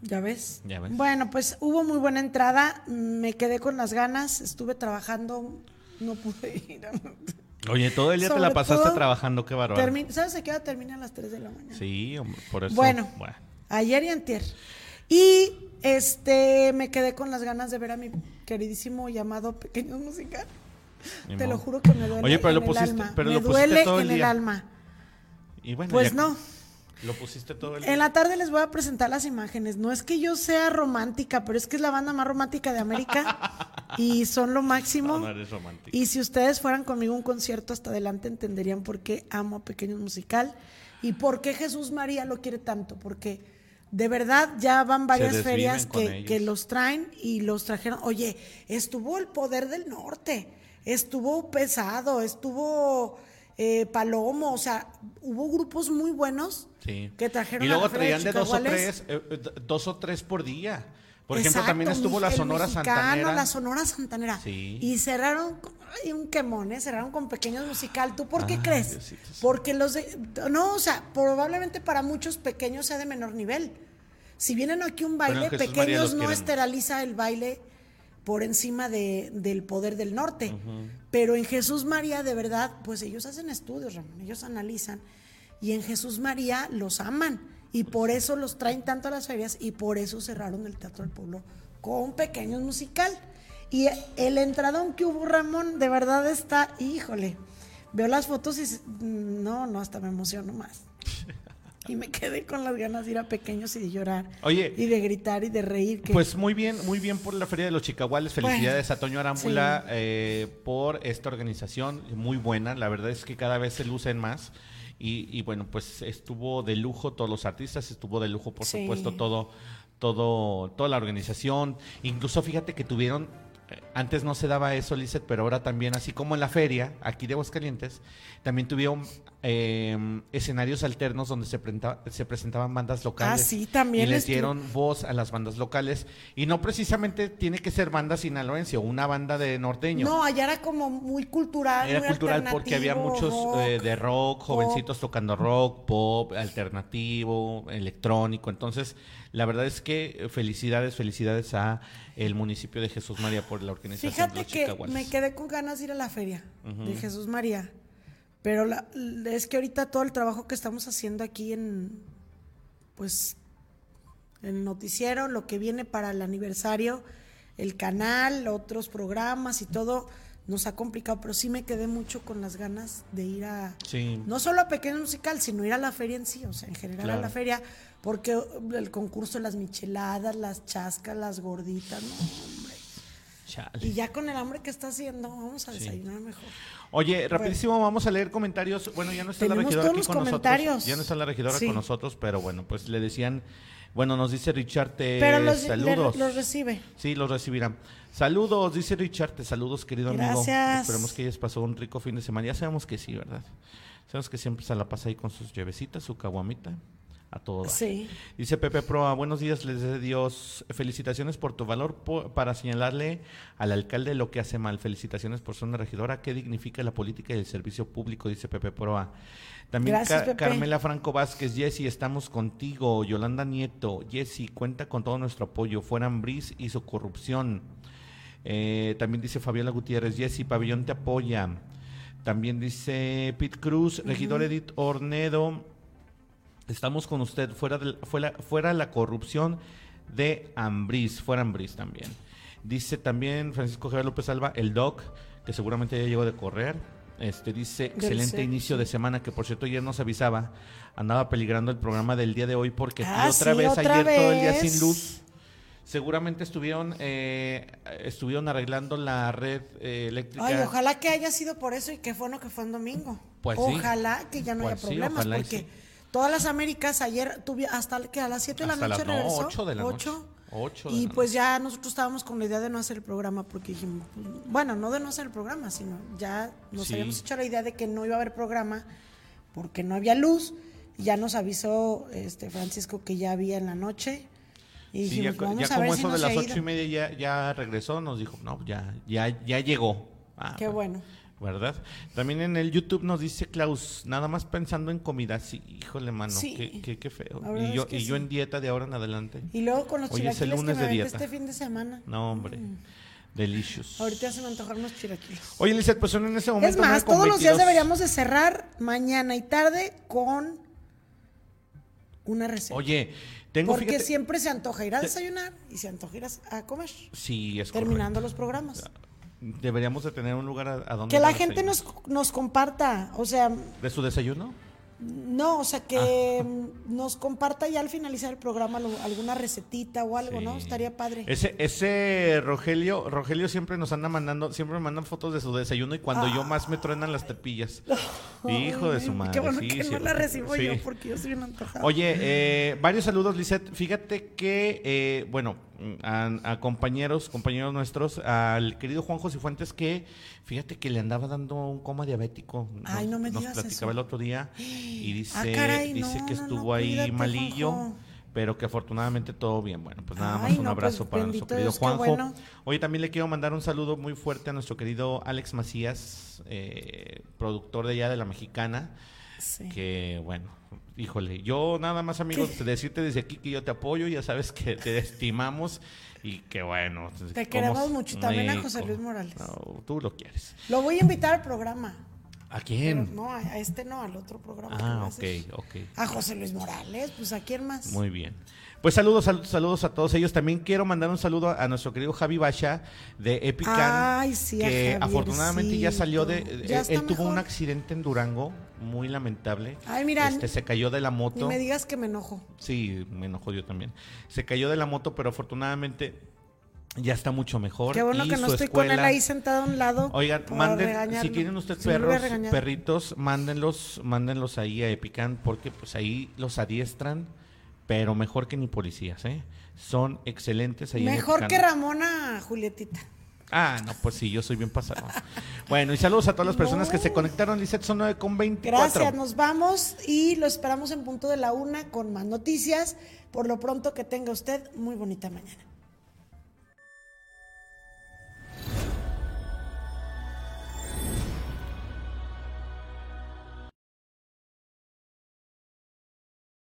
Ya ves. Ya ves. Bueno, pues hubo muy buena entrada. Me quedé con las ganas. Estuve trabajando. No pude [LAUGHS] ir. [LAUGHS] Oye, todo el día te la pasaste todo, trabajando, qué bárbaro. ¿Sabes a qué hora termina a las 3 de la mañana? Sí, por eso. Bueno, ayer y antier. Y este me quedé con las ganas de ver a mi queridísimo llamado Pequeño Musical. Ni Te lo juro que me duele Oye, pero en lo el pusiste- alma. pero me lo pusiste duele todo el en el alma. Y bueno, Pues ya- no. Lo pusiste todo el En la tarde les voy a presentar las imágenes. No es que yo sea romántica, pero es que es la banda más romántica de América y son lo máximo. No, no eres romántico. Y si ustedes fueran conmigo a un concierto hasta adelante, entenderían por qué amo a Pequeño Musical y por qué Jesús María lo quiere tanto. Porque de verdad ya van varias ferias que los traen y los trajeron. Oye, estuvo el poder del norte, estuvo pesado, estuvo eh, Palomo, o sea, hubo grupos muy buenos Sí. que trajeron Y a luego la Feria de traían de dos o tres, eh, eh, dos o tres por día. Por ejemplo, también estuvo la Sonora mexicano, Santanera. La Sonora Santanera. Sí. Y cerraron, ay, un quemón, ¿eh? cerraron con pequeños musical. ¿Tú por qué Ay, crees? Diosito. Porque los de. No, o sea, probablemente para muchos pequeños sea de menor nivel. Si vienen aquí un baile, pequeños no quieren. esteriliza el baile por encima de, del poder del norte. Pero en Jesús María, de verdad, pues ellos hacen estudios, Ramón, ellos analizan. Y en Jesús María los aman. Y por eso los traen tanto a las ferias y por eso cerraron el Teatro del Pueblo con un pequeño musical. Y el entradón que hubo, Ramón, de verdad está, híjole, veo las fotos y no, no, hasta me emociono más. [LAUGHS] Y me quedé con las ganas de ir a pequeños y de llorar. Oye. Y de gritar y de reír. Pues muy bien, muy bien por la Feria de los Chicahuales. Felicidades a Toño Arámbula eh, por esta organización. Muy buena. La verdad es que cada vez se lucen más. Y, bueno, pues estuvo de lujo todos los artistas, estuvo de lujo, por supuesto, todo, todo, toda la organización. Incluso fíjate que tuvieron antes no se daba eso, Lizeth, pero ahora también, así como en la feria, aquí de Aguascalientes, también tuvieron em, escenarios alternos donde se, se, presentaban bandas locales. Ah, sí, también. Y les dieron voz a las bandas locales. Y no precisamente tiene que ser banda sinaloense o una banda de norteño. No, allá era como muy cultural. Era cultural porque había muchos eh, de rock, jovencitos tocando rock, pop, alternativo, electrónico. Entonces, la verdad es que felicidades, felicidades a el municipio de Jesús María por la organización. Fíjate que me quedé con ganas de ir a la feria de Jesús María, pero es que ahorita todo el trabajo que estamos haciendo aquí en, pues, el noticiero, lo que viene para el aniversario, el canal, otros programas y todo, nos ha complicado, pero sí me quedé mucho con las ganas de ir a, no solo a Pequeño Musical, sino ir a la feria en sí, o sea, en general a la feria, porque el concurso, las micheladas, las chascas, las gorditas, no, hombre. Y ya con el hambre que está haciendo, vamos a desayunar mejor. Oye, rapidísimo, vamos a leer comentarios. Bueno, ya no está la regidora aquí con nosotros. Ya no está la regidora con nosotros, pero bueno, pues le decían, bueno, nos dice Richard, te saludos. los recibe. Sí, los recibirán. Saludos, dice Richard, te saludos, querido amigo. Esperemos que ellos pasó un rico fin de semana. Ya sabemos que sí, ¿verdad? Sabemos que siempre se la pasa ahí con sus llevecitas, su caguamita a todos. Sí. Dice Pepe Proa, buenos días, les de Dios. Felicitaciones por tu valor para señalarle al alcalde lo que hace mal. Felicitaciones por ser una regidora que dignifica la política y el servicio público, dice Pepe Proa. También Carmela Franco Vázquez, Jessy, estamos contigo. Yolanda Nieto, Jessy, cuenta con todo nuestro apoyo. Fueran Bris y su corrupción. Eh, también dice Fabiola Gutiérrez, Jessy, Pabellón te apoya. También dice Pete Cruz, regidor Edith Ornedo. Estamos con usted, fuera, de, fuera, fuera la corrupción de Ambris, fuera Ambris también. Dice también Francisco Javier López Alba, el doc, que seguramente ya llegó de correr. Este dice, excelente inicio de semana, que por cierto ayer nos avisaba, andaba peligrando el programa del día de hoy porque ah, otra vez ayer todo el día sin luz. Seguramente estuvieron eh, estuvieron arreglando la red eh, eléctrica. Ay, ojalá que haya sido por eso y que fue no que fue en domingo. Pues ojalá que ya no haya pues problemas porque Todas las Américas ayer tuve hasta que a las 7 de la noche regresó. 8 de la 8, y pues ya nosotros estábamos con la idea de no hacer el programa porque dijimos, bueno, no de no hacer el programa, sino ya nos habíamos hecho la idea de que no iba a haber programa porque no había luz. Y ya nos avisó este Francisco que ya había en la noche. Y dijimos, ya, vamos a ver como eso de las ocho y media ya, ya regresó, nos dijo, no, ya, ya, ya llegó. Ah, Qué bueno. ¿Verdad? También en el YouTube nos dice Klaus, nada más pensando en comida, sí, híjole, mano, qué, qué, feo. Y yo, y yo en dieta de ahora en adelante. Y luego con los chilaquiles que me este fin de semana. No, hombre. Mm. Delicious. Ahorita se me antojaron los chilaquiles. Oye, Lizeth, pues en ese momento. Es más, todos los días deberíamos de cerrar mañana y tarde con una receta. Oye, tengo Porque siempre se antoja ir a desayunar y se antoja ir a comer. Sí, es Terminando los programas. Deberíamos de tener un lugar a, donde... Que la gente nos, nos comparta, o sea... ¿De su desayuno? No, o sea, que ah. nos comparta ya al finalizar el programa alguna recetita o algo, ¿no? Estaría padre. Ese, ese Rogelio, Rogelio siempre nos anda mandando, siempre me mandan fotos de su desayuno y cuando yo más me truenan las tepillas. [LAUGHS] Hijo de su madre. Qué bueno que no la recibo yo porque yo soy un antojado. Oye, eh, varios saludos, Lisette. Fíjate que, eh, bueno, a, compañeros, compañeros nuestros, al querido Juan José Fuentes que fíjate que le andaba dando un coma diabético. Ay, no me nos digas platicaba el otro día [GASPS] y dice, ah, dice que estuvo ahí malillo. Pero que afortunadamente todo bien. Bueno, pues nada más un pues abrazo para nuestro querido Juanjo. Oye, también le quiero mandar un saludo muy fuerte a nuestro querido Alex Macías, eh, productor de allá de la Mexicana que bueno, híjole, yo nada más amigos, decirte desde aquí que yo te apoyo, ya sabes que te estimamos y que bueno. Te queremos mucho, también a José Luis Morales. No, tú lo quieres. Lo voy a invitar al programa. ¿A quién? no, a este no, al otro programa. Ah, ok, ok. A José Luis Morales, pues a quién más. Muy bien. Pues saludos, saludos, a todos ellos. También quiero mandar un saludo a nuestro querido Javi Bacha de Epican, Ay, sí, que afortunadamente ya salió de. Eh, él tuvo un accidente en Durango, muy lamentable. Ay, mira. Este, se cayó de la moto. Ni me digas que me enojo. Sí, me enojó yo también. Se cayó de la moto, pero afortunadamente ya está mucho mejor. Qué bueno que no estoy con él ahí sentado a un lado. Oigan, manden, si tienen ustedes perros, perritos, mándenlos, mándenlos ahí a Epican porque pues ahí los adiestran pero mejor que ni policías, ¿eh? Son excelentes ahí. Mejor que Ramona Julietita. Ah, no, pues sí, yo soy bien pasado. bueno, y saludos a todas las personas que se conectaron. Lizeth, son 9 con 24. Gracias, nos vamos y lo esperamos en punto de la una con más noticias. Por lo pronto, que tenga usted muy bonita mañana.